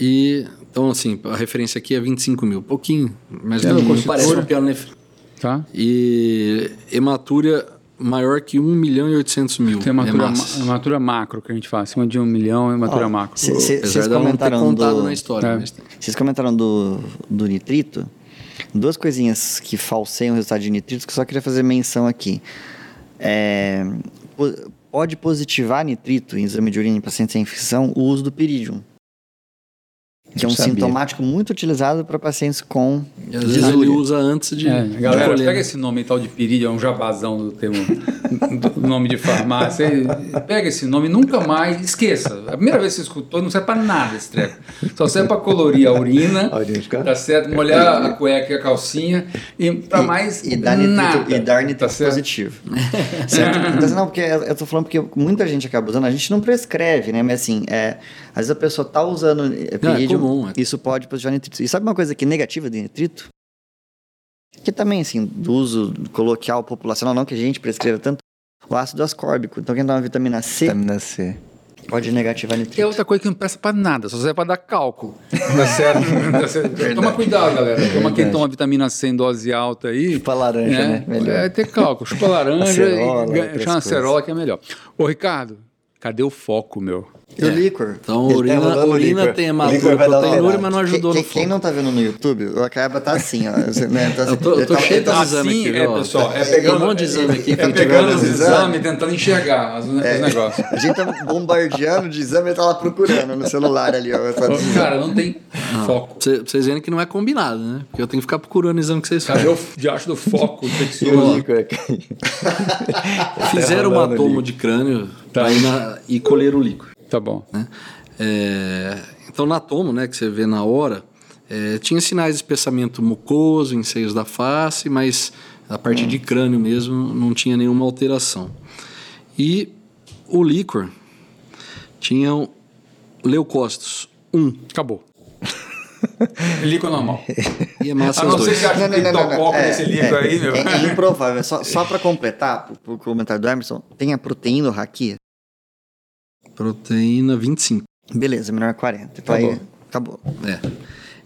Speaker 3: E, então, assim, a referência aqui é 25 mil. Pouquinho, mas
Speaker 1: É,
Speaker 3: não, parece uma pior, né?
Speaker 1: Tá?
Speaker 3: E hematúria maior que 1 milhão e 800 mil
Speaker 1: Tem hematura,
Speaker 3: hemácias.
Speaker 1: ma- hematura macro que a gente faz, acima de um milhão é hematura
Speaker 2: Ó,
Speaker 1: macro.
Speaker 2: Vocês
Speaker 3: não ter
Speaker 2: comentaram
Speaker 3: contado
Speaker 2: do-
Speaker 3: na história.
Speaker 1: É.
Speaker 2: Vocês comentaram do, do nitrito. Duas coisinhas que falseiam o resultado de nitritos que eu só queria fazer menção aqui. É, po- pode positivar nitrito em exame de urina em pacientes sem infecção o uso do pirídium, que é um
Speaker 4: sabia.
Speaker 2: sintomático muito utilizado para pacientes com
Speaker 3: E às vezes ele usa antes de,
Speaker 1: É, galera,
Speaker 3: colher.
Speaker 1: pega esse nome tal de pirídeo, é um jabazão do termo, do nome de farmácia. Pega esse nome, nunca mais esqueça. A primeira vez que você escutou, não serve pra nada esse treco. Só serve pra colorir a urina, tá certo? Molhar a cueca e a calcinha e pra mais
Speaker 2: e dar nitrito,
Speaker 1: nada.
Speaker 2: e dar nitrito
Speaker 1: tá certo?
Speaker 2: positivo. certo? Então, não, porque eu tô falando porque muita gente acaba usando, a gente não prescreve, né? Mas assim, é, às vezes a pessoa tá usando é, pirídio,
Speaker 3: comum, é.
Speaker 2: isso pode positivar nitrito. E sabe uma coisa que é negativa de nitrito? Que também, assim, do uso coloquial populacional, não que a gente prescreva tanto, o ácido ascórbico. Então, quem dá uma vitamina C
Speaker 4: Vitamina C.
Speaker 2: pode negativar
Speaker 1: Que é
Speaker 2: nitrito.
Speaker 1: outra coisa que não presta pra nada, só serve pra dar cálculo. Tá certo? Tá certo? Toma cuidado, galera. Toma quem toma vitamina C em dose alta aí.
Speaker 4: Chupa laranja, né? Melhor.
Speaker 1: É ter cálculo. Chupa laranja
Speaker 4: Acerola,
Speaker 1: e chama acerola que é melhor. Ô, Ricardo, cadê o foco, meu?
Speaker 2: E o líquor?
Speaker 3: Então,
Speaker 4: Ele tá
Speaker 3: urina,
Speaker 4: o
Speaker 3: urina
Speaker 4: líquor.
Speaker 3: tem
Speaker 4: líquor alterado.
Speaker 3: mas não ajudou
Speaker 2: quem-
Speaker 3: no
Speaker 2: quem
Speaker 3: foco.
Speaker 2: não tá vendo no YouTube, o Acaba tá assim, ó. Né, tá assim,
Speaker 3: Eu tô- eu tô
Speaker 2: tá-
Speaker 3: cheio
Speaker 2: tá assim,
Speaker 3: exames
Speaker 1: Assim,
Speaker 3: aqui,
Speaker 1: é,
Speaker 3: ó.
Speaker 1: pessoal, é
Speaker 3: Tem
Speaker 1: pegando,
Speaker 3: um monte de exame aqui.
Speaker 1: é
Speaker 3: que eu
Speaker 1: pegando os exames, tentando enxergar os, os
Speaker 2: É.
Speaker 1: negócios.
Speaker 2: A gente tá bombardeando de exame e tá lá procurando no celular ali, ó.
Speaker 1: Cara, não tem foco.
Speaker 3: Pra cê- pra vocês verem que não é combinado, né? Porque eu tenho que ficar procurando o exame que vocês
Speaker 1: Cadê
Speaker 3: fazem.
Speaker 1: o diacho do foco
Speaker 4: E o líquor aqui.
Speaker 3: Fizeram
Speaker 4: rolando
Speaker 3: uma tomo de crânio
Speaker 1: Tá.
Speaker 3: e colheram o líquido.
Speaker 1: Tá bom.
Speaker 3: né? É, então, na tomo, né, que você vê na hora, é, tinha sinais de espessamento mucoso em seios da face, mas a parte de crânio mesmo não tinha nenhuma alteração. E o líquor tinha leucócitos 1
Speaker 1: Acabou. Líquido normal.
Speaker 3: e
Speaker 1: A
Speaker 3: hemácias
Speaker 1: não ser
Speaker 3: 2.
Speaker 1: que acha que tococo nesse líquido aí, meu.
Speaker 2: É, é improvável. Só, só pra completar, pro, pro comentário do Emerson, tem a proteína do haki?
Speaker 3: Proteína 25.
Speaker 2: Beleza, menor 40. Então aí, acabou.
Speaker 3: É.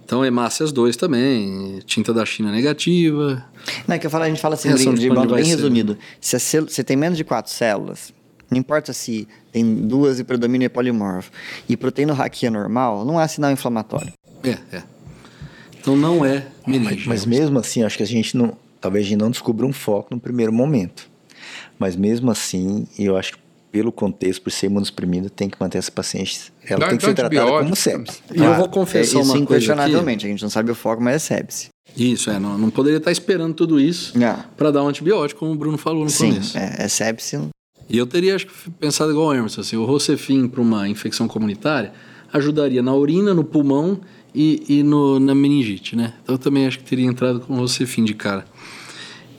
Speaker 3: Então, hemácias 2 também, tinta da China negativa.
Speaker 2: Não, é que eu falo, a gente fala assim,
Speaker 3: Reação
Speaker 2: de,
Speaker 3: de
Speaker 2: modo bem
Speaker 3: ser.
Speaker 2: resumido. Se você tem menos de quatro células, não importa se tem duas e predomínio é polimorfo, e proteína é normal, não há sinal inflamatório.
Speaker 3: É, é. Então não é meningite.
Speaker 4: Mas mesmo assim, acho que a gente não. Talvez a gente não descubra um foco no primeiro momento. Mas mesmo assim, eu acho que pelo contexto, por ser imunossuprimido, tem que manter essa paciente. Ela
Speaker 1: Dá-
Speaker 4: tem que
Speaker 1: dá
Speaker 4: ser tratada como
Speaker 1: antibiótico.
Speaker 4: sepsis.
Speaker 3: E eu vou confessar
Speaker 2: é, isso
Speaker 3: uma coisa aqui.
Speaker 2: inquestionavelmente, a gente não sabe o foco, mas é sepse.
Speaker 3: Isso, é. Não, não poderia estar esperando tudo isso para dar um antibiótico, como o Bruno falou no
Speaker 2: Sim,
Speaker 3: começo.
Speaker 2: é, é sepse.
Speaker 3: E eu teria, acho que, pensado igual o Emerson. Assim, o Rocefin para uma infecção comunitária ajudaria na urina, no pulmão e, e no, na meningite, né? Então eu também acho que teria entrado com o Rocefin de cara.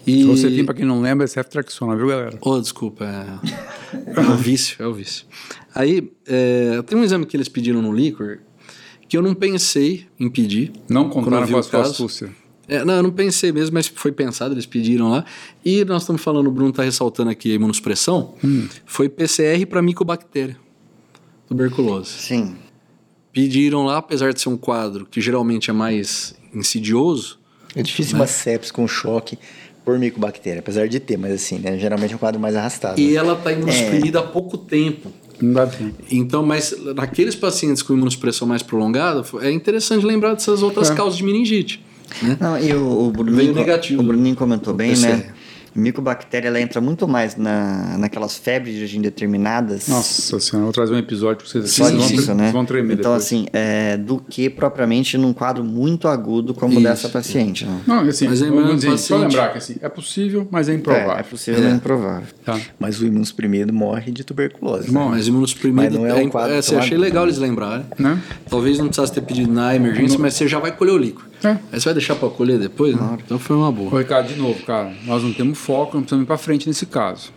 Speaker 3: E...
Speaker 1: Você tem, pra quem não lembra, é ceftraxona, viu, galera?
Speaker 3: Oh, desculpa, é, é o vício, é o vício. Aí, é, tem um exame que eles pediram no Liquor que eu não pensei em pedir.
Speaker 1: Não contaram com
Speaker 3: o
Speaker 1: a sua astúcia.
Speaker 3: É, não, eu não pensei mesmo, mas foi pensado, eles pediram lá. E nós estamos falando, o Bruno está ressaltando aqui a imunossupressão, foi PCR para micobactéria, tuberculose.
Speaker 2: Sim.
Speaker 3: Pediram lá, apesar de ser um quadro que geralmente é mais insidioso,
Speaker 4: É difícil uma sepsis com choque por micobactéria, apesar de ter, mas assim, né, geralmente é um quadro mais arrastado.
Speaker 3: e ela está imunossuprimida há pouco tempo.
Speaker 1: Não dá tempo.
Speaker 3: Então, mas naqueles pacientes com imunossupressão mais prolongada, é interessante lembrar dessas outras
Speaker 1: É.
Speaker 3: causas de meningite. Né?
Speaker 2: Não, e o, o Bruninho, o Bruninho comentou bem, né? Micobactéria, ela entra muito mais na, naquelas febres indeterminadas.
Speaker 1: Nossa senhora, vou trazer um episódio pra vocês assim.
Speaker 2: Só
Speaker 1: vocês vão,
Speaker 2: disso,
Speaker 1: tre-
Speaker 2: né?
Speaker 1: vocês vão tremer
Speaker 2: então,
Speaker 1: depois.
Speaker 2: assim, é, do que propriamente num quadro muito agudo como o
Speaker 3: Isso.
Speaker 2: dessa paciente. Né?
Speaker 1: Não, assim,
Speaker 3: Mas
Speaker 1: vamos
Speaker 3: lembrando,
Speaker 1: dizer, só
Speaker 3: paciente-
Speaker 1: lembrar que assim, é possível, mas é
Speaker 2: É,
Speaker 1: improvável.
Speaker 2: é possível, mas improvável.
Speaker 1: Tá.
Speaker 4: Mas o imunossuprimido morre de tuberculose.
Speaker 1: Bom,
Speaker 3: Mas imunossuprimido,
Speaker 4: Mas não é um
Speaker 3: é,
Speaker 4: quadro
Speaker 3: é, assim,
Speaker 4: tão
Speaker 3: achei legal eles lembrarem.
Speaker 1: Né?
Speaker 3: Talvez não precisasse ter pedido na emergência, mas você já vai colher o líquido.
Speaker 1: É.
Speaker 3: Aí você vai deixar para colher depois, né? Então foi uma
Speaker 1: Ô,
Speaker 3: boa.
Speaker 1: Ricardo, de novo, cara, nós não temos foco, não precisamos ir pra frente nesse caso.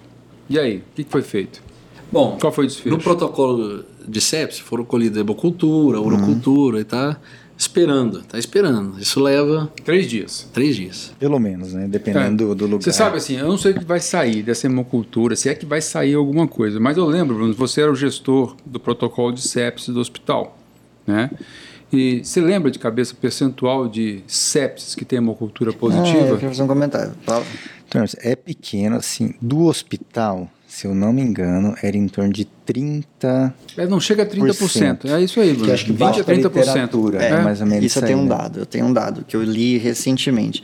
Speaker 1: E aí, o que, que foi feito?
Speaker 3: Bom,
Speaker 1: Qual foi o desfecho?
Speaker 3: no protocolo de sepsis foram colhidas hemocultura, urocultura e tá esperando, tá esperando. Isso leva
Speaker 1: Três dias.
Speaker 3: três dias.
Speaker 4: Pelo menos, né? Dependendo do, do lugar.
Speaker 1: Você sabe assim, eu não sei o que vai sair dessa hemocultura, se é que vai sair alguma coisa, mas eu lembro, Bruno, você era o gestor do protocolo de sepsis do hospital. né? E você lembra de cabeça o percentual de sepsis que tem hemocultura
Speaker 2: Ah, eu
Speaker 1: positiva?
Speaker 2: queria fazer um comentário. Fala.
Speaker 4: Então, é pequeno, assim, do hospital, se eu não me engano, era em torno de 30...
Speaker 1: É, não chega a 30%. É isso aí, Bruno.
Speaker 4: Que acho que
Speaker 1: 20
Speaker 4: bate
Speaker 1: a
Speaker 4: pra
Speaker 1: 30%.
Speaker 4: literatura,
Speaker 1: É.
Speaker 4: né? mais ou menos
Speaker 2: Isso eu tenho
Speaker 4: aí,
Speaker 2: um
Speaker 4: né?
Speaker 2: dado, eu tenho um dado que eu li recentemente.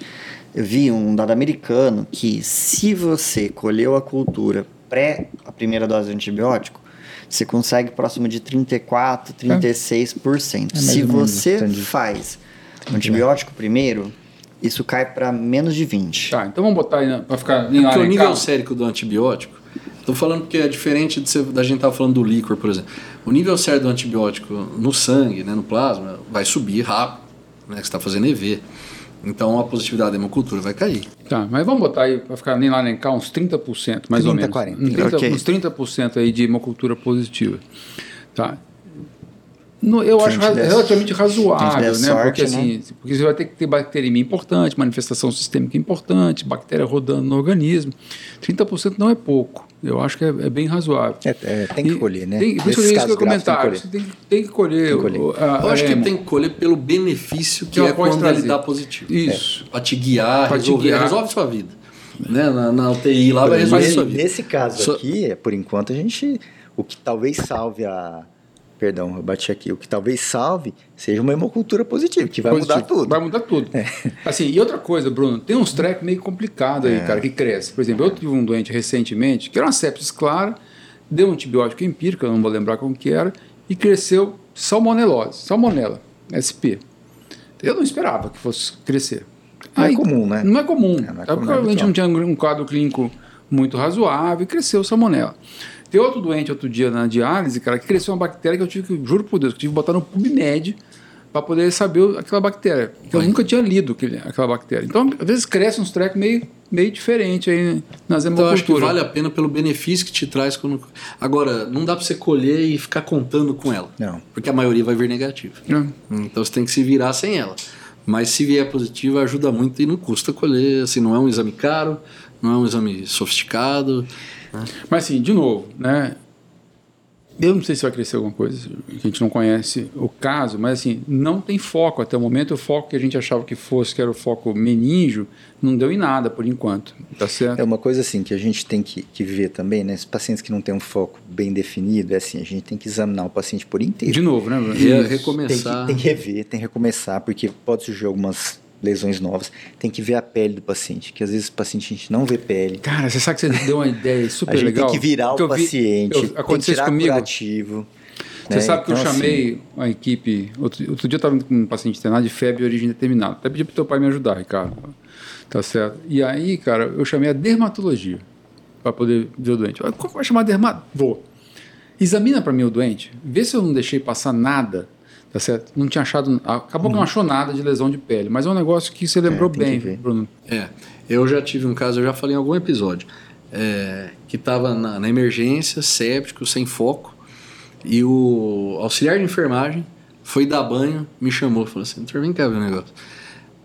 Speaker 2: Eu vi um dado americano que se você colheu a cultura pré a primeira dose de antibiótico, você consegue próximo de 34, 36%.
Speaker 4: É mais
Speaker 2: se você
Speaker 4: entendi.
Speaker 2: faz o antibiótico primeiro, isso cai para menos de 20.
Speaker 1: Tá, então vamos botar aí para ficar em
Speaker 3: Porque o nível
Speaker 1: casa.
Speaker 3: sérico do antibiótico, estou falando que é diferente de da gente estar falando do líquor, por exemplo. O nível sérico do antibiótico no sangue, né, no plasma, vai subir rápido, né, que você está fazendo EV. Então a positividade da hemocultura vai cair.
Speaker 1: Tá, mas vamos botar aí para ficar nem lá nem cá uns 30%, mais ou
Speaker 4: 30,
Speaker 1: menos.
Speaker 4: 40.
Speaker 1: Uns 30,
Speaker 2: Ok.
Speaker 1: Uns 30% aí de hemocultura positiva. Tá. No, eu acho ra-
Speaker 2: der-
Speaker 1: relativamente razoável, né?
Speaker 2: sorte,
Speaker 1: porque assim, porque você vai ter que ter bacteremia importante, manifestação sistêmica importante, bactéria rodando no organismo. 30% não é pouco. Eu acho que é, é bem razoável.
Speaker 4: É, é, tem que
Speaker 1: E
Speaker 4: colher, né?
Speaker 1: Tem, por isso que eu
Speaker 4: graves, tem que colher.
Speaker 1: Você tem, que- tem que colher.
Speaker 4: Tem que colher.
Speaker 1: o- a-
Speaker 3: Eu acho que
Speaker 1: hemo.
Speaker 3: tem que colher pelo benefício que,
Speaker 1: Que ela
Speaker 3: é
Speaker 1: pode
Speaker 3: quando
Speaker 1: trazer.
Speaker 3: ele dá positivo.
Speaker 1: Isso.
Speaker 3: Para te guiar,
Speaker 1: Pra te
Speaker 3: resolver,
Speaker 1: guiar.
Speaker 3: resolve sua vida. Né? Na, na UTI lá vai resolver
Speaker 4: Nesse,
Speaker 3: sua vida.
Speaker 4: nesse caso aqui, é, por enquanto, a gente. O que talvez salve a. Perdão, eu bati aqui. O que talvez salve seja uma hemocultura positiva, que vai
Speaker 1: Positivo.
Speaker 4: mudar tudo.
Speaker 1: Vai mudar tudo. Assim, e outra coisa, Bruno, tem uns trecos meio complicados aí, cara, que cresce. Por exemplo, eu tive um doente recentemente, que era uma sepsis clara, deu um antibiótico empírico, eu não vou lembrar como que era, e cresceu salmonelose, salmonela, SP. Eu não esperava que fosse crescer.
Speaker 4: Não é comum, né?
Speaker 1: Não é comum.
Speaker 4: É, não é comum,
Speaker 1: Provavelmente
Speaker 4: é
Speaker 1: não tinha um quadro clínico muito razoável e cresceu salmonela. Tem outro doente outro dia na diálise, cara, que cresceu uma bactéria que eu tive que, juro por Deus, que eu tive que botar no PubMed para poder saber aquela bactéria. Que eu nunca tinha lido aquele, aquela bactéria. Então, às vezes cresce uns trecos meio, meio diferentes aí nas
Speaker 3: Então eu acho que
Speaker 1: hemoculturas.
Speaker 3: vale a pena pelo benefício que te traz. Quando... Agora, não dá para você colher e ficar contando com ela.
Speaker 4: Não.
Speaker 3: Porque a maioria vai vir negativa.
Speaker 1: É.
Speaker 3: Então você tem que se virar sem ela. Mas se vier positiva, ajuda muito e não custa colher. Assim, não é um exame caro, não é um exame sofisticado.
Speaker 1: Mas assim, de novo, né? Eu não sei se vai crescer alguma coisa, que a gente não conhece o caso, mas assim, não tem foco até o momento. O foco que a gente achava que fosse, que era o foco meninjo, não deu em nada por enquanto. Tá certo?
Speaker 4: É uma coisa assim que a gente tem que, que ver também, né? Esses pacientes que não têm um foco bem definido, é assim, a gente tem que examinar o paciente por inteiro.
Speaker 1: De novo, né, Bruno?
Speaker 3: Re-
Speaker 1: Isso.
Speaker 4: Tem
Speaker 3: recomeçar.
Speaker 4: que, tem que rever, tem que recomeçar, porque pode surgir algumas lesões novas. Tem que ver a pele do paciente, que às vezes o paciente a gente não vê pele.
Speaker 1: Cara, você sabe que você deu uma ideia super
Speaker 4: a gente
Speaker 1: legal?
Speaker 4: tem que virar o
Speaker 1: eu vi-
Speaker 4: paciente,
Speaker 1: eu-
Speaker 4: tem que
Speaker 1: aconteceu isso
Speaker 4: tirar
Speaker 1: comigo.
Speaker 4: curativo.
Speaker 1: Você
Speaker 4: né?
Speaker 1: sabe que eu
Speaker 4: Então, assim,
Speaker 1: chamei a equipe. Outro, outro dia eu estava com um paciente internado de febre de origem determinada. Até pedi para teu pai me ajudar, Ricardo. Tá certo? E aí, cara, eu chamei a dermatologia para poder ver o doente. Ah, Como vai chamar dermato? Vou. Examina para mim o doente, vê se eu não deixei passar nada. Tá certo? Não tinha achado. Acabou que não achou nada de lesão de pele, mas é um negócio que você lembrou
Speaker 4: que
Speaker 1: bem. Bruno.
Speaker 3: É, eu já tive um caso, eu já falei em algum episódio, é, que estava na, na emergência, séptico, sem foco, e o auxiliar de enfermagem foi dar banho, me chamou, falou assim, doutor, vem cá ver o negócio.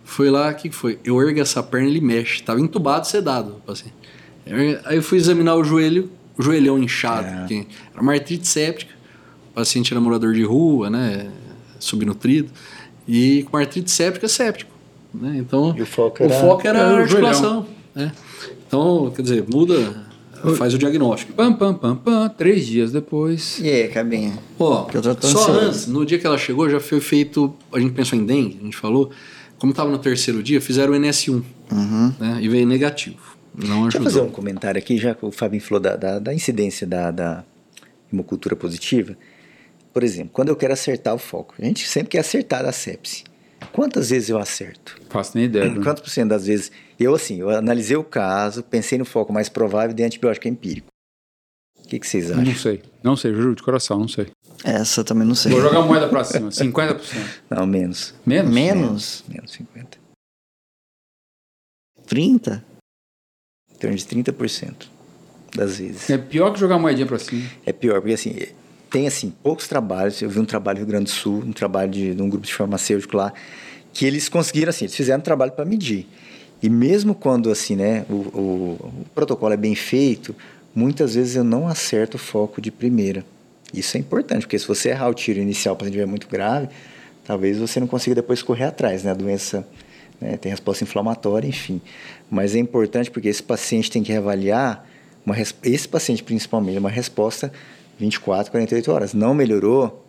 Speaker 3: Foi lá, o que foi? Eu ergo essa perna, ele mexe, estava entubado, sedado, o paciente. Ergo- Aí eu fui examinar o joelho, o joelhão inchado,
Speaker 4: É.
Speaker 3: porque era uma artrite séptica, o paciente era morador de rua, né, subnutrido, e com artrite séptica, séptico. Né? Então,
Speaker 4: E o foco
Speaker 3: o
Speaker 4: era-
Speaker 3: foco era
Speaker 1: era
Speaker 3: a
Speaker 1: o
Speaker 3: articulação. né? Então, quer dizer, muda, faz o diagnóstico.
Speaker 1: Pam, pam, pam, pam. Três dias depois.
Speaker 2: E aí, cabinha?
Speaker 3: Ó,
Speaker 2: Que eu tô tão
Speaker 3: só antes, no dia que ela chegou, já foi feito. A gente pensou em dengue, a gente falou. Como estava no terceiro dia, fizeram o NS1
Speaker 2: Uhum.
Speaker 3: né, e veio negativo. Não
Speaker 4: Deixa eu fazer um comentário aqui, já que o Fabinho falou da, da, da incidência da, da hemocultura positiva. Por exemplo, quando eu quero acertar o foco, a gente sempre quer acertar a sepse. Quantas vezes eu acerto?
Speaker 1: Faço nem ideia. Bruno.
Speaker 4: Quantos por cento das vezes? Eu, assim, eu analisei o caso, pensei no foco mais provável de antibiótico empírico. O que, que vocês acham?
Speaker 1: Não sei. Não sei, juro de coração, não sei.
Speaker 2: Essa eu também não sei.
Speaker 1: Vou jogar a moeda pra cima, 50%.
Speaker 4: Não, menos.
Speaker 1: Menos?
Speaker 2: Menos?
Speaker 4: Menos 50.
Speaker 2: 30?
Speaker 4: Em torno de 30% das vezes.
Speaker 1: É pior que jogar a moedinha pra cima.
Speaker 4: É pior, porque assim, tem assim, poucos trabalhos. Eu vi um trabalho no Rio Grande do Sul, um trabalho de, de um grupo de farmacêutico lá, que eles conseguiram assim, eles fizeram um trabalho para medir. E mesmo quando assim, né, o, o, o protocolo é bem feito, muitas vezes eu não acerto o foco de primeira. Isso é importante, porque se você errar o tiro inicial, paciente estiver muito grave, talvez você não consiga depois correr atrás, né? A doença né, tem resposta inflamatória, enfim. Mas é importante porque esse paciente tem que reavaliar, uma, esse paciente principalmente, uma resposta 24, 48 horas. Não melhorou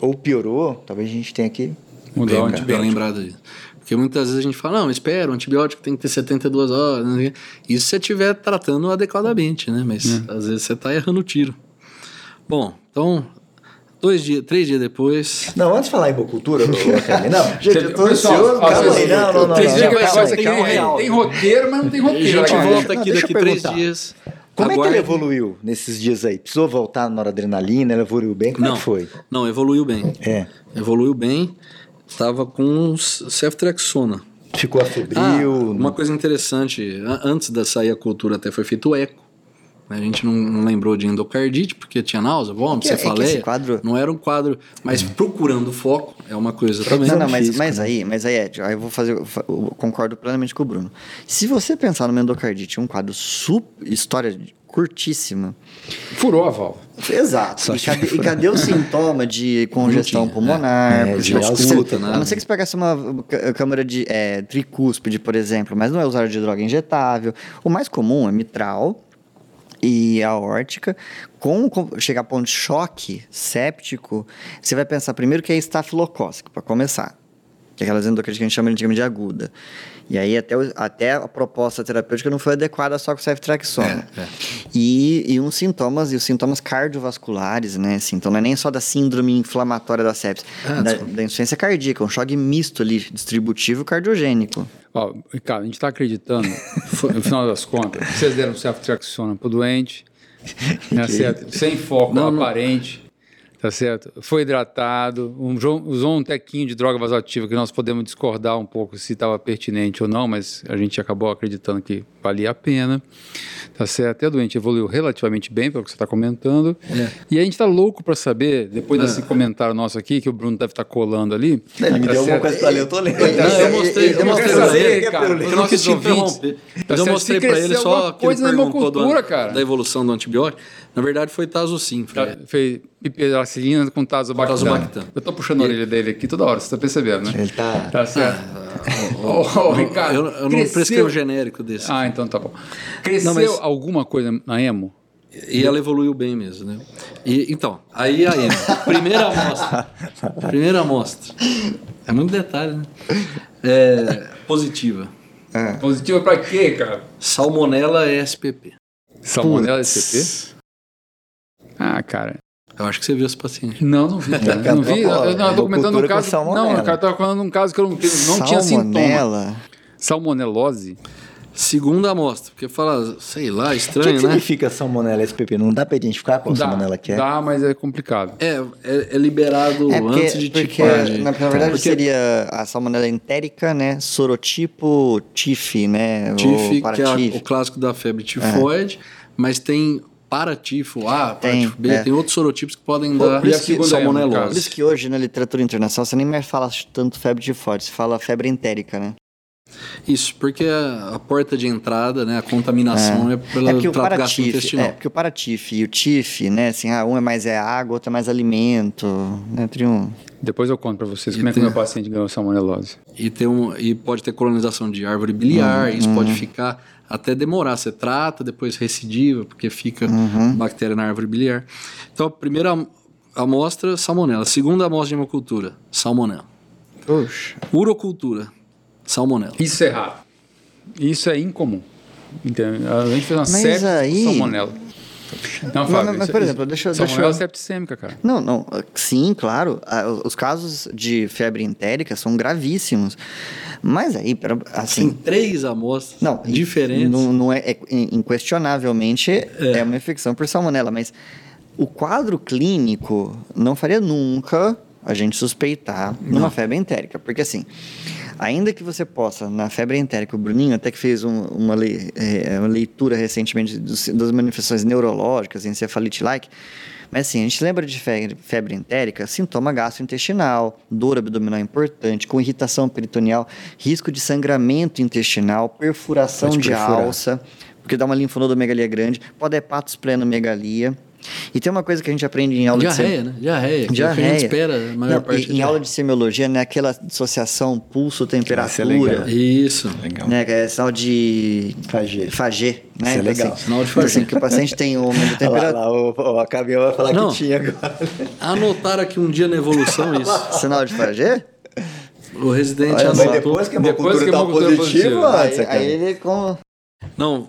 Speaker 4: ou piorou, talvez a gente tenha que
Speaker 1: mudar
Speaker 3: bem,
Speaker 1: o antibiótico.
Speaker 3: Bem lembrado disso. Porque muitas vezes a gente fala, não, espera, o antibiótico tem que ter 72 horas. Né? Isso se você estiver tratando adequadamente, né? Mas é. às vezes você está errando o tiro. Bom, então, dois dias, três dias depois.
Speaker 4: Não, antes de falar em bocultura, não,
Speaker 1: gente, eu tô ansioso, calma aí. Não, não, não. Três dias tem, tem roteiro, mas não tem roteiro.
Speaker 3: A gente volta aqui daqui três dias.
Speaker 4: Como Aguarde. é que ele evoluiu nesses dias aí? Precisou voltar na noradrenalina? Ele evoluiu bem? Como
Speaker 3: não,
Speaker 4: é que foi?
Speaker 3: Não, evoluiu bem.
Speaker 4: É.
Speaker 3: Evoluiu bem. Estava com ceftriaxona.
Speaker 4: Ficou afebril?
Speaker 3: Ah, uma coisa interessante, antes da sair a cultura até foi feito o eco. A gente não, não, lembrou de endocardite, porque tinha náusea, vômito,
Speaker 2: é,
Speaker 3: cefaleia.
Speaker 2: É quadro...
Speaker 3: Não era um quadro, mas procurando foco é uma coisa também.
Speaker 2: Não, não, mas, mas aí, mas aí, Ed, aí eu vou fazer, eu concordo plenamente com o Bruno. Se você pensar numa endocardite, um quadro super, história curtíssima.
Speaker 1: Furou a válvula.
Speaker 2: Exato. E cadê, e cadê, o sintoma de congestão pulmonar?
Speaker 3: É, de ausculta, né?
Speaker 2: A não ser que você pegasse uma câmara de é, tricúspide, por exemplo, mas não é usuário de droga injetável. O mais comum é mitral, e aórtica, com, com chegar a ponto de choque séptico, você vai pensar primeiro que é estafilocócico, para começar. Que é aquelas endocrinas que a gente chama antigamente de aguda. E aí até, até a proposta terapêutica não foi adequada só com o ceftriaxona. É, é. E, e uns sintomas, e os sintomas cardiovasculares, né? Assim, então não é nem só da síndrome inflamatória da sepsis, ah, da, da, insuficiência cardíaca, um choque misto ali, distributivo cardiogênico.
Speaker 1: Ó, Ricardo, a gente está acreditando, no final das contas, vocês deram ceftriaxona para o doente, né, sem foco não, aparente. Não Tá certo? Foi hidratado, um, usou um tequinho de droga vasoativa que nós podemos discordar um pouco se estava pertinente ou não, mas a gente acabou acreditando que valia a pena. Tá certo? E a doente evoluiu relativamente bem, pelo que você está comentando. É. E a gente está louco para saber, depois desse é. comentário nosso aqui, que o Bruno deve estar tá colando ali.
Speaker 4: Ele tá me deu alguma coisa para ler, eu tô lendo. Não,
Speaker 3: eu mostrei, eu, mostrei para ele, cara. Eu não quis te interromper. Mas eu mostrei para ele só que ele perguntou do, da evolução do antibiótico. Na verdade, foi Tazocin.
Speaker 1: Foi, tá, foi piperacilina com Tazobactam. Tazobactam. Eu tô puxando a orelha dele aqui toda hora, você tá percebendo, né?
Speaker 4: Ele tá...
Speaker 1: Tá certo.
Speaker 3: Ah, oh, oh, Ricardo, eu, eu não prescrevo o genérico desse.
Speaker 1: Ah, então tá bom. Cresceu não, mas... alguma coisa na emo?
Speaker 3: E ela evoluiu bem mesmo, né? E, então, aí a emo. Primeira amostra. Primeira amostra. É muito detalhe, né? É, positiva.
Speaker 1: É. Positiva pra quê, cara?
Speaker 3: Salmonella SPP.
Speaker 1: Salmonella SPP? Ah, cara.
Speaker 3: Eu acho que você viu esse paciente.
Speaker 1: Não, não vi. Cara. não vi. Eu, não, eu tô comentando um caso. Não, o cara tava falando um caso que eu não, não tinha sintoma. Salmonelose.
Speaker 3: Segunda amostra, porque fala, sei lá, estranho,
Speaker 4: né? O que,
Speaker 3: que
Speaker 4: né? significa salmonela SPP? Não dá pra identificar qual dá, salmonela que é?
Speaker 1: Dá, mas é complicado.
Speaker 3: É, é, é liberado é porque, antes de
Speaker 2: porque,
Speaker 3: tipagem.
Speaker 2: Na, na verdade porque... seria a salmonela entérica, né? Sorotipo TIF, né?
Speaker 3: TIF, que é o clássico da febre tifoide, é. mas tem paratifo A, paratifo B, é. tem outros sorotipos que podem Pô, dar por isso que, salmonelose.
Speaker 2: Por isso que hoje na literatura internacional você nem mais fala tanto febre tifoide, você fala febre entérica, né?
Speaker 3: Isso, porque a, a, porta de entrada, né, a contaminação é, é pelo é trato gastrointestinal.
Speaker 2: É, porque o paratif e o TIF, né, assim, ah, um é mais é água, outro é mais alimento, né, tem um...
Speaker 1: Depois eu conto para vocês e como tem, é que o meu paciente ganhou salmonelose.
Speaker 3: E, tem um, e pode ter colonização de árvore biliar, hum, isso hum. pode ficar até demorar. Você trata, depois recidiva, porque fica uhum. bactéria na árvore biliar. Então, a primeira amostra, salmonela. Segunda amostra de hemocultura, salmonela.
Speaker 2: Puxa.
Speaker 3: Urocultura, salmonela.
Speaker 1: Isso é raro. Isso é incomum. Entendeu? A gente fez uma série aí... de salmonela.
Speaker 2: Não, Fábio, mas, mas, por exemplo, deixa,
Speaker 1: deixa eu... septicêmica, cara.
Speaker 2: Não, não, sim, claro. Os casos de febre entérica são gravíssimos. Mas aí, assim...
Speaker 3: Tem três amostras não, diferentes.
Speaker 2: Não, não é, é, inquestionavelmente é. é uma infecção por salmonela, mas o quadro clínico não faria nunca a gente suspeitar não. numa febre entérica. Porque assim, Ainda que você possa, na febre entérica, o Bruninho até que fez um, uma, é, uma, leitura recentemente dos, das manifestações neurológicas, encefalite-like, mas assim, a gente lembra de febre, febre entérica, sintoma gastrointestinal, dor abdominal importante, com irritação peritoneal, risco de sangramento intestinal, perfuração de alça, porque dá uma linfonodomegalia grande, pode hepatosplenomegalia, E tem uma coisa que a gente aprende em aula
Speaker 3: Diarreia,
Speaker 2: de
Speaker 3: né? Diarreia. que
Speaker 2: Diarreia.
Speaker 3: A gente espera a maior
Speaker 2: Não,
Speaker 3: parte
Speaker 2: e-
Speaker 3: é
Speaker 2: em aula
Speaker 3: diarreia.
Speaker 2: de semiologia, né, aquela dissociação
Speaker 4: Isso é
Speaker 2: pulso-temperatura,
Speaker 4: legal.
Speaker 3: Isso.
Speaker 4: Legal.
Speaker 2: né, é sinal de
Speaker 4: Fagê.
Speaker 2: Fagê, né?
Speaker 4: Isso é
Speaker 2: Então,
Speaker 4: legal.
Speaker 2: assim,
Speaker 3: Sinal de
Speaker 2: então, assim,
Speaker 3: Fagê.
Speaker 2: que o paciente tem o aumento
Speaker 4: Olha
Speaker 2: temperatura.
Speaker 4: lá, o, o, a Caminhão vai falar
Speaker 3: Não.
Speaker 4: que tinha agora.
Speaker 3: Anotaram aqui um dia na evolução isso.
Speaker 2: Sinal de Fagê?
Speaker 3: O residente
Speaker 2: Olha,
Speaker 4: Mas
Speaker 2: mas
Speaker 3: anotou.
Speaker 4: depois que a
Speaker 1: Depois que
Speaker 4: tá
Speaker 1: hemocultura
Speaker 4: positiva, antes,
Speaker 2: Aí, aí ele com
Speaker 3: Não,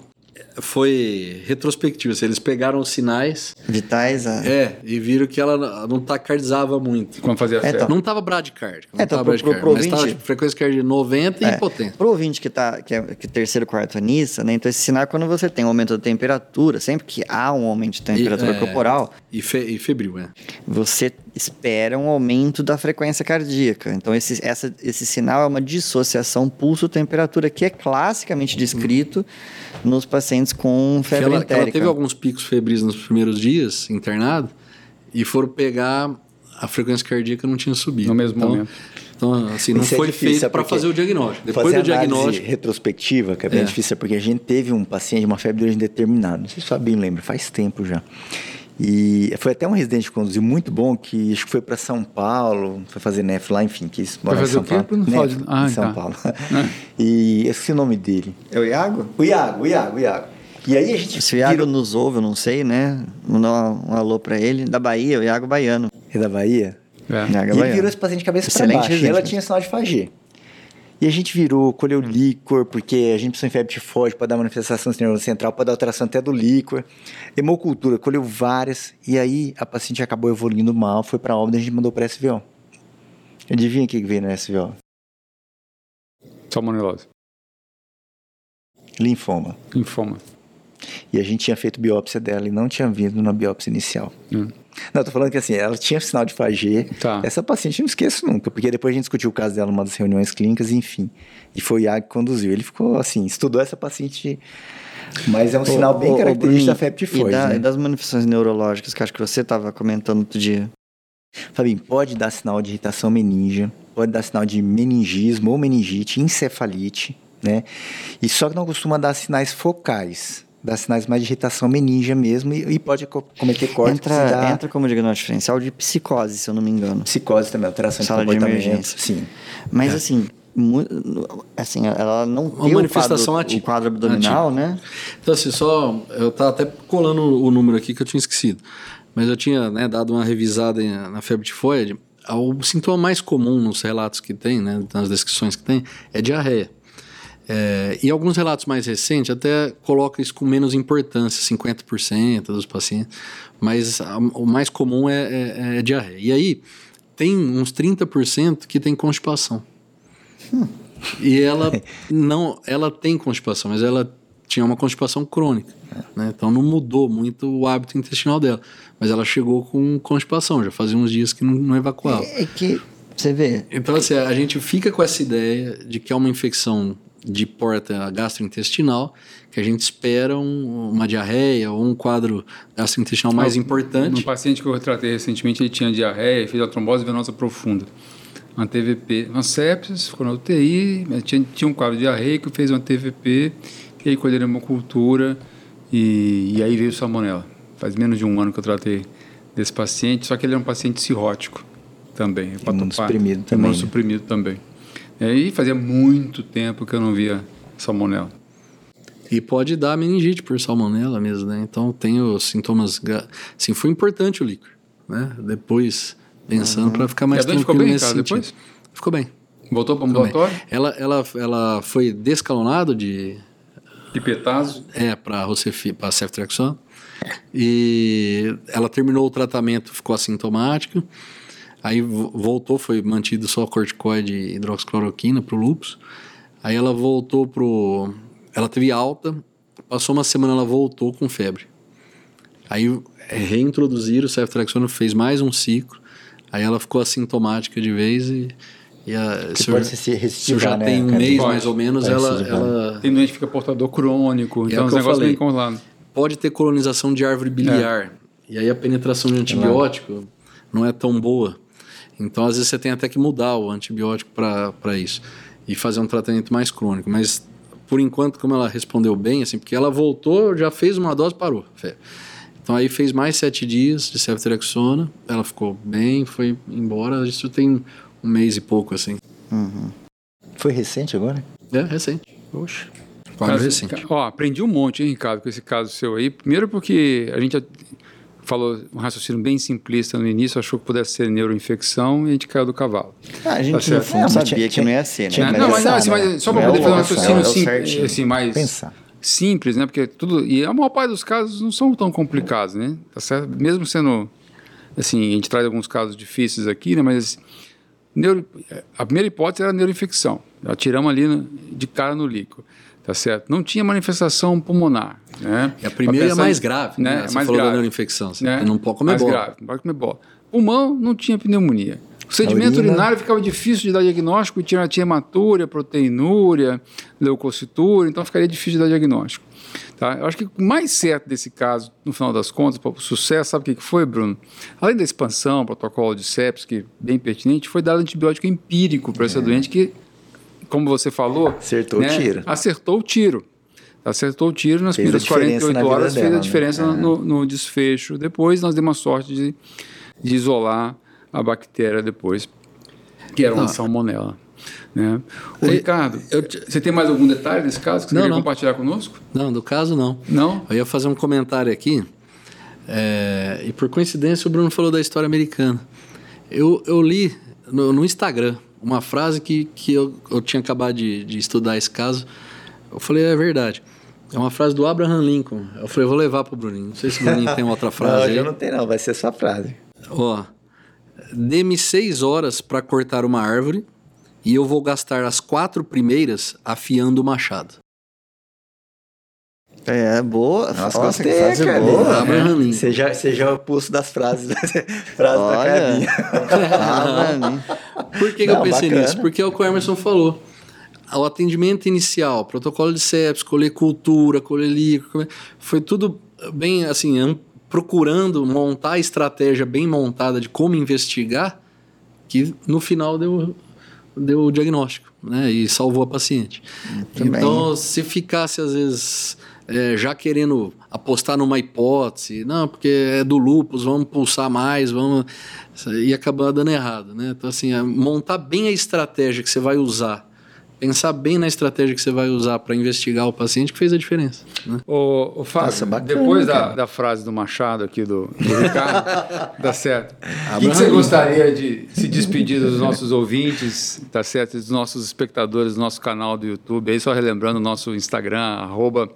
Speaker 3: foi retrospectivo. assim, Eles pegaram os sinais
Speaker 2: vitais. A...
Speaker 3: é, e viram que ela não tacardizava muito.
Speaker 1: Quando fazia
Speaker 2: É, então.
Speaker 3: Não tava bradicárdica. Não
Speaker 2: É, então,
Speaker 3: tava
Speaker 2: pro- pro- pro
Speaker 3: mas tava
Speaker 2: ouvinte-
Speaker 3: tipo, frequência cardíaca 90
Speaker 2: É.
Speaker 3: e impotente.
Speaker 2: Pro ouvinte que, tá, que é que é terceiro, quarto anista, né? Então, esse sinal é quando você tem um aumento da temperatura, sempre que há um aumento de temperatura
Speaker 3: E, é,
Speaker 2: corporal,
Speaker 3: E, fe, e febril, é.
Speaker 2: você espera um aumento da frequência cardíaca. Então, esse, essa, esse sinal é uma dissociação pulso-temperatura, que é classicamente descrito nos pacientes com
Speaker 3: Que
Speaker 2: febre
Speaker 3: ela, que ela
Speaker 2: entérica.
Speaker 3: teve alguns picos febris nos primeiros dias, internado, e foram pegar a frequência cardíaca não tinha subido.
Speaker 1: No mesmo
Speaker 3: então,
Speaker 1: momento.
Speaker 3: Então, assim, não
Speaker 4: Isso é
Speaker 3: foi
Speaker 4: difícil,
Speaker 3: feito para fazer o diagnóstico. Depois
Speaker 4: Fazer
Speaker 3: do
Speaker 4: análise
Speaker 3: diagnóstico,
Speaker 4: retrospectiva, que é bem
Speaker 3: É.
Speaker 4: difícil, porque a gente teve um paciente, uma febre de origem determinada. Não sei se o Fabinho lembra, faz tempo já. E foi até um residente que conduziu muito bom, que acho que foi para São Paulo, foi fazer nef lá, enfim, quis morar
Speaker 1: fazer
Speaker 4: em São
Speaker 1: o quê?
Speaker 4: Paulo.
Speaker 1: Não
Speaker 4: Nef,
Speaker 1: de- Ah,
Speaker 4: em São
Speaker 1: tá.
Speaker 4: Paulo. e eu esqueci o nome dele.
Speaker 2: É o Iago?
Speaker 4: O Iago, o Iago, o Iago. E aí a gente
Speaker 2: Se o Iago
Speaker 4: virou-
Speaker 2: nos ouve, eu não sei, né? Mandar um, um alô pra ele. Da Bahia, o Iago Baiano.
Speaker 4: É da Bahia?
Speaker 1: É.
Speaker 2: Iago
Speaker 4: E ele
Speaker 2: Baiano.
Speaker 4: virou esse paciente de cabeça para baixo. E
Speaker 2: residente
Speaker 4: ela
Speaker 2: mesmo.
Speaker 4: tinha sinal de Fagê. E a gente virou, colheu líquor, porque a gente precisa em febre tifoide para dar manifestação do nervoso central, para dar alteração até do líquor. Hemocultura, colheu várias. E aí a paciente acabou evoluindo mal, foi para óbito e a gente mandou para SVO. Adivinha o que veio na SVO?
Speaker 1: Salmonelose.
Speaker 4: Linfoma.
Speaker 1: Linfoma.
Speaker 4: E a gente tinha feito biópsia dela e não tinha vindo na biópsia inicial.
Speaker 1: Hum.
Speaker 4: Não, eu tô falando que assim, ela tinha sinal de Fagê.
Speaker 1: Tá.
Speaker 4: Essa paciente eu não esqueço nunca, porque depois a gente discutiu o caso dela numa das reuniões clínicas, enfim. E foi o Iago que conduziu. Ele ficou assim, estudou essa paciente, mas é um sinal bem
Speaker 2: ô,
Speaker 4: característico
Speaker 2: Bruninho,
Speaker 4: da febre tifoide.
Speaker 2: E, da-
Speaker 4: né?
Speaker 2: e das manifestações neurológicas que acho que você estava comentando outro dia.
Speaker 4: Fabinho, pode dar sinal de irritação meningia, pode dar sinal de meningismo ou meningite, encefalite, né? E só que não costuma dar sinais focais, dá sinais mais de irritação meningia mesmo e, e pode co- cometer corte,
Speaker 2: Entra, entra como diagnóstico diferencial de psicose, se eu não me engano.
Speaker 4: psicose também, alteração
Speaker 2: Sala
Speaker 4: de
Speaker 2: de
Speaker 4: comportamento.
Speaker 2: emergência.
Speaker 4: Sim.
Speaker 2: Mas assim, mu- assim, ela não tem o
Speaker 3: manifestação
Speaker 2: quadro, o
Speaker 3: atípica.
Speaker 2: quadro abdominal, né?
Speaker 3: Então, assim, só. Eu tava até colando o número aqui que eu tinha esquecido. Mas eu tinha né, dado uma revisada em- na febre tifoide. O sintoma mais comum nos relatos que tem, né, nas descrições que tem, é diarreia. É, e alguns relatos mais recentes até colocam isso com menos importância, 50% dos pacientes. Mas a- o mais comum é, é- é diarreia. E aí, tem uns 30% que tem constipação. E ela não, ela tem constipação, mas ela tinha uma constipação crônica, né? Então não mudou muito o hábito intestinal dela, mas ela chegou com constipação, já fazia uns dias que não, não evacuava.
Speaker 2: É que, você vê,
Speaker 3: Então assim, a gente fica com essa ideia de que é uma infecção de porta gastrointestinal, que a gente espera um- uma diarreia ou um quadro gastrointestinal mais
Speaker 1: Um
Speaker 3: importante.
Speaker 1: paciente que eu tratei recentemente, ele tinha diarreia, fez uma trombose venosa profunda. Uma TVP, uma sepsis, ficou na UTI, mas tinha, tinha um quadro diarreico, fez uma TVP, e aí colheram hemocultura, e, e aí veio salmonela. Faz menos de um ano que eu tratei desse paciente, só que ele era um paciente cirrótico também. hepatopata,
Speaker 4: Imunossuprimido também, né?
Speaker 1: Imunossuprimido também. E aí fazia muito tempo que eu não via salmonela.
Speaker 3: E pode dar meningite por salmonela mesmo, né? Então tem os sintomas. Assim, foi importante o líquor, né? Depois, pensando para ficar mais
Speaker 1: E a
Speaker 3: tranquilo
Speaker 1: ficou bem,
Speaker 3: nesse
Speaker 1: cara,
Speaker 3: sentido.
Speaker 1: depois?
Speaker 3: Ficou bem.
Speaker 1: Voltou para o ambulatório,
Speaker 3: Ela, ela, ela foi descalonado de
Speaker 1: pipetazo,
Speaker 3: é para para ceftriaxona. E ela terminou o tratamento, ficou assintomática. Aí vo- voltou, foi mantido só corticoide e hidroxicloroquina pro lúpus. Aí ela voltou pro ela teve alta, passou uma semana ela voltou com febre. Aí é, reintroduziram o ceftriaxona, fez mais um ciclo. Aí ela ficou assintomática de vez e, e a,
Speaker 4: Que
Speaker 3: se eu-
Speaker 4: pode se recidivar,
Speaker 3: já
Speaker 4: né,
Speaker 3: tem um
Speaker 4: cara?
Speaker 3: mês
Speaker 1: Pode.
Speaker 3: mais ou menos, ela, ela
Speaker 1: tem doente que fica portador crônico,
Speaker 3: E é
Speaker 1: então
Speaker 3: o
Speaker 1: os
Speaker 3: que eu
Speaker 1: negócios
Speaker 3: falei.
Speaker 1: bem congelados.
Speaker 3: pode ter colonização de árvore biliar. E aí a penetração de antibiótico não é tão boa. Então, às vezes, você tem até que mudar o antibiótico para isso. E fazer um tratamento mais crônico. Mas, por enquanto, como ela respondeu bem, assim, porque ela voltou, já fez uma dose, parou. Então aí fez mais sete dias de ceftriaxona, ela ficou bem, foi embora. Isso tem um mês e pouco, assim.
Speaker 4: Foi recente agora?
Speaker 3: É, recente.
Speaker 4: Poxa.
Speaker 3: Quase
Speaker 1: Caso-
Speaker 3: recente.
Speaker 1: Ó, aprendi um monte, hein, Ricardo, com esse caso seu aí. Primeiro porque a gente falou um raciocínio bem simplista no início, achou que pudesse ser neuroinfecção e a gente caiu do cavalo.
Speaker 2: Ah, a gente
Speaker 1: Tá
Speaker 2: fundo
Speaker 4: mas
Speaker 2: sabia
Speaker 4: tinha-
Speaker 2: que não ia ser, né?
Speaker 1: não, mas, não, assim,
Speaker 4: né?
Speaker 1: mas só
Speaker 2: Não
Speaker 1: para
Speaker 2: é
Speaker 1: poder fazer um raciocínio
Speaker 2: é o
Speaker 1: sim-
Speaker 2: certinho.
Speaker 1: assim, mais
Speaker 4: Pensar.
Speaker 1: simples, né? Porque tudo. E a maior parte dos casos não são tão complicados, né? Tá certo? Mesmo sendo. Assim, a gente traz alguns casos difíceis aqui, né? Mas neuro, a primeira hipótese era a neuroinfecção. Já tiramos ali no- de cara no líquido. Tá certo? Não tinha manifestação pulmonar. Né?
Speaker 3: E a primeira é mais grave,
Speaker 1: né?
Speaker 3: né?
Speaker 1: É
Speaker 3: Você
Speaker 1: mais
Speaker 3: falou
Speaker 1: grave.
Speaker 3: da você
Speaker 1: né?
Speaker 3: não pode comer
Speaker 1: mais
Speaker 3: bola.
Speaker 1: grave, não pode comer bola. Pulmão não tinha pneumonia. O sedimento
Speaker 4: urina-
Speaker 1: urinário ficava difícil de dar diagnóstico, tinha, tinha hematúria, proteinúria, leucocitura, então ficaria difícil de dar diagnóstico. Tá? Eu acho que o mais certo desse caso, no final das contas, para o sucesso, sabe o que foi, Bruno? Além da expansão, protocolo de sepsis, que é bem pertinente, foi dar antibiótico empírico para essa doente que, como você falou...
Speaker 4: Acertou o tiro.
Speaker 1: Acertou o tiro. Acertou o tiro nas
Speaker 4: Fez
Speaker 1: primeiras
Speaker 4: diferença
Speaker 1: 48
Speaker 4: na vida
Speaker 1: horas, fez
Speaker 4: dela,
Speaker 1: a
Speaker 4: né?
Speaker 1: diferença
Speaker 4: É.
Speaker 1: no, no desfecho. Depois nós demos a sorte de, de isolar a bactéria depois, que era uma
Speaker 3: Não.
Speaker 1: salmonela. Né? Ô, Ricardo,
Speaker 3: eu-
Speaker 1: você tem mais algum detalhe nesse caso que você
Speaker 3: Não, não.
Speaker 1: compartilhar conosco?
Speaker 3: Não, do caso não.
Speaker 1: Não?
Speaker 3: Eu ia fazer um comentário aqui, é, e por coincidência o Bruno falou da história americana. Eu, eu li no, no Instagram uma frase que, que eu, eu tinha acabado de, de estudar esse caso. Eu falei, é verdade. É uma frase do Abraham Lincoln. Eu falei, eu vou levar pro Bruninho. Não sei se o Bruninho tem outra
Speaker 4: Não,
Speaker 3: frase
Speaker 4: já
Speaker 3: aí.
Speaker 4: não tem não, vai ser sua frase.
Speaker 3: Ó, dê-me seis horas para cortar uma árvore e eu vou gastar as quatro primeiras afiando o machado.
Speaker 2: É, boa.
Speaker 4: Nossa,
Speaker 2: Nossa, que frase
Speaker 4: cara.
Speaker 2: boa.
Speaker 3: Abraham Lincoln.
Speaker 4: Você já, você já é o pulso das frases, frases da
Speaker 2: Olha.
Speaker 4: cabine.
Speaker 2: Ah, mano.
Speaker 3: Por que, que
Speaker 4: Não,
Speaker 3: eu pensei
Speaker 4: bacana.
Speaker 3: nisso? Porque é o que o Emerson falou. O atendimento inicial, protocolo de sepsis, colher cultura, colher líquido, foi tudo bem assim, procurando montar a estratégia bem montada de como investigar, que no final deu, deu o diagnóstico, né? E salvou a paciente.
Speaker 2: Muito
Speaker 3: então, se ficasse às vezes é, já querendo apostar numa hipótese, não, porque é do lupus, vamos pulsar mais, vamos e acabar dando errado, né? Então assim, é montar bem a estratégia que você vai usar, pensar bem na estratégia que você vai usar para investigar o paciente que fez a diferença. Né?
Speaker 1: Ô, ô Fábio,
Speaker 4: Nossa, bacana,
Speaker 1: depois da, da frase do Machado aqui do, do Ricardo, tá certo. O que, que você gostaria de se despedir dos nossos ouvintes, tá certo? Dos nossos espectadores do nosso canal do YouTube, aí só relembrando o nosso Instagram, arroba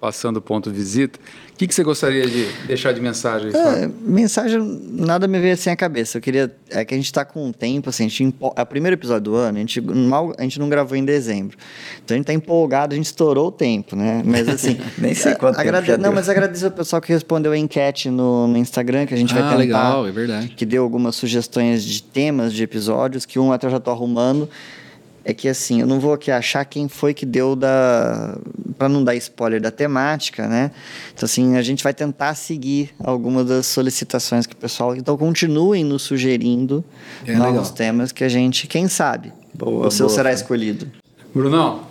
Speaker 1: passando ponto visita. O que, que você gostaria de deixar de mensagem?
Speaker 2: É, mensagem, nada me veio assim à cabeça. Eu queria. É que a gente tá com um tempo, assim, a gente é o primeiro episódio do ano, a gente, mal, a gente não gravou em dezembro. Então a gente tá empolgado, a gente estourou o tempo, né? Mas assim.
Speaker 4: Nem sei quanto tempo
Speaker 2: agrade-
Speaker 4: já
Speaker 2: Não,
Speaker 4: deu.
Speaker 2: mas agradeço ao pessoal que respondeu a enquete no, no Instagram, que a gente vai
Speaker 3: Ah,
Speaker 2: tentar.
Speaker 3: legal, é verdade.
Speaker 2: Que deu algumas sugestões de temas de episódios, que um até eu já tô arrumando. É que assim, eu não vou aqui achar quem foi que deu da. para não dar spoiler da temática, né? Então, assim, a gente vai tentar seguir algumas das solicitações que o pessoal. Então, continuem nos sugerindo
Speaker 3: É,
Speaker 2: novos
Speaker 3: legal.
Speaker 2: temas que a gente, quem sabe,
Speaker 4: Boa,
Speaker 2: o seu
Speaker 4: boa,
Speaker 2: será
Speaker 4: Fábio.
Speaker 2: escolhido.
Speaker 1: Brunão,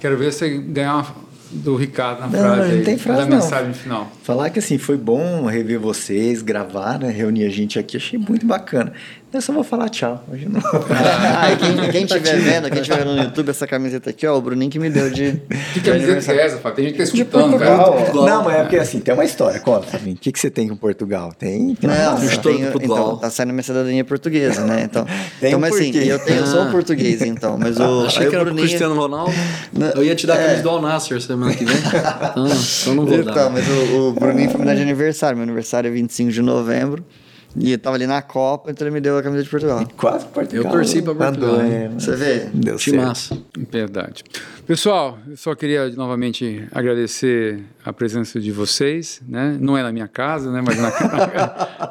Speaker 1: quero ver você ganhar uma do Ricardo na
Speaker 4: Não,
Speaker 1: frase
Speaker 4: não
Speaker 1: aí,
Speaker 4: tem frase,
Speaker 1: da
Speaker 4: não.
Speaker 1: mensagem final.
Speaker 4: Falar que assim, foi bom rever vocês, gravar, né? Reunir a gente aqui, achei muito bacana. Eu só vou falar tchau. Hoje não.
Speaker 2: Ah, quem, quem tiver vendo, quem tiver vendo no YouTube essa camiseta aqui, ó, o Bruninho que me deu de.
Speaker 1: Que camiseta é essa, Fábio? Tem gente que tá escutando,
Speaker 4: Portugal.
Speaker 1: cara.
Speaker 4: Não, mas é porque assim, tem uma história. Conta pra mim. O que, que você tem com Portugal? Tem.
Speaker 2: Não,
Speaker 4: uma-
Speaker 2: eu tenho,
Speaker 3: Portugal.
Speaker 2: então, tá saindo minha cidadania portuguesa, né? Então,
Speaker 4: Tem
Speaker 2: então mas assim, eu, tenho, eu sou
Speaker 3: Ah.
Speaker 2: português, então, mas o,
Speaker 3: Achei
Speaker 2: aí
Speaker 3: que
Speaker 2: o
Speaker 3: era pro
Speaker 2: Bruninho-
Speaker 3: Cristiano Ronaldo. Eu ia te dar a
Speaker 2: é.
Speaker 3: camisa do Al Nasser semana que vem. Então, então não vou
Speaker 2: Então,
Speaker 3: dar.
Speaker 2: mas o, o Bruninho foi me dar de aniversário. Meu aniversário é 25 de novembro. E eu tava ali na Copa, então ele me deu a camisa de Portugal.
Speaker 4: Quase Portugal.
Speaker 3: Eu torci pra Portugal,
Speaker 4: Andou,
Speaker 3: hein?
Speaker 4: é,
Speaker 2: Você vê?
Speaker 4: Deu
Speaker 3: Time
Speaker 4: certo.
Speaker 3: massa.
Speaker 1: Verdade. Pessoal, eu só queria novamente agradecer a presença de vocês, né? Não é na minha casa, né? Mas na,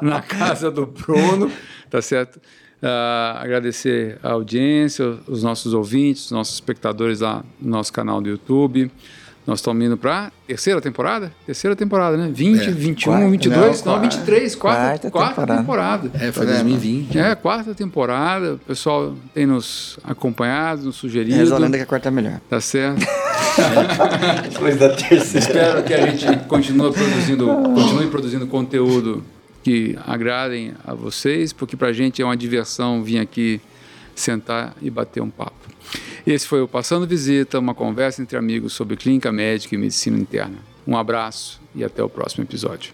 Speaker 1: na casa do Bruno, tá certo? Ah, agradecer a audiência, os nossos ouvintes, os nossos espectadores lá no nosso canal do YouTube. Nós estamos indo para terceira temporada? Terceira temporada, né? 20,
Speaker 3: É,
Speaker 1: 21,
Speaker 4: quarta,
Speaker 1: 22,
Speaker 2: não,
Speaker 1: não, 23, quarta,
Speaker 4: quarta
Speaker 1: quarta,
Speaker 4: temporada.
Speaker 1: temporada.
Speaker 3: É, foi
Speaker 2: Tá vendo?
Speaker 3: 2020.
Speaker 1: É, quarta temporada, o pessoal tem nos acompanhado, nos sugerido.
Speaker 2: Lenda que a quarta é melhor.
Speaker 1: Tá certo?
Speaker 2: Depois da terceira.
Speaker 1: Espero que a gente continue produzindo, continue produzindo conteúdo que agradem a vocês, porque para a gente é uma diversão vir aqui sentar e bater um papo. Esse foi o Passando Visita, uma conversa entre amigos sobre clínica médica e medicina interna. Um abraço e até o próximo episódio.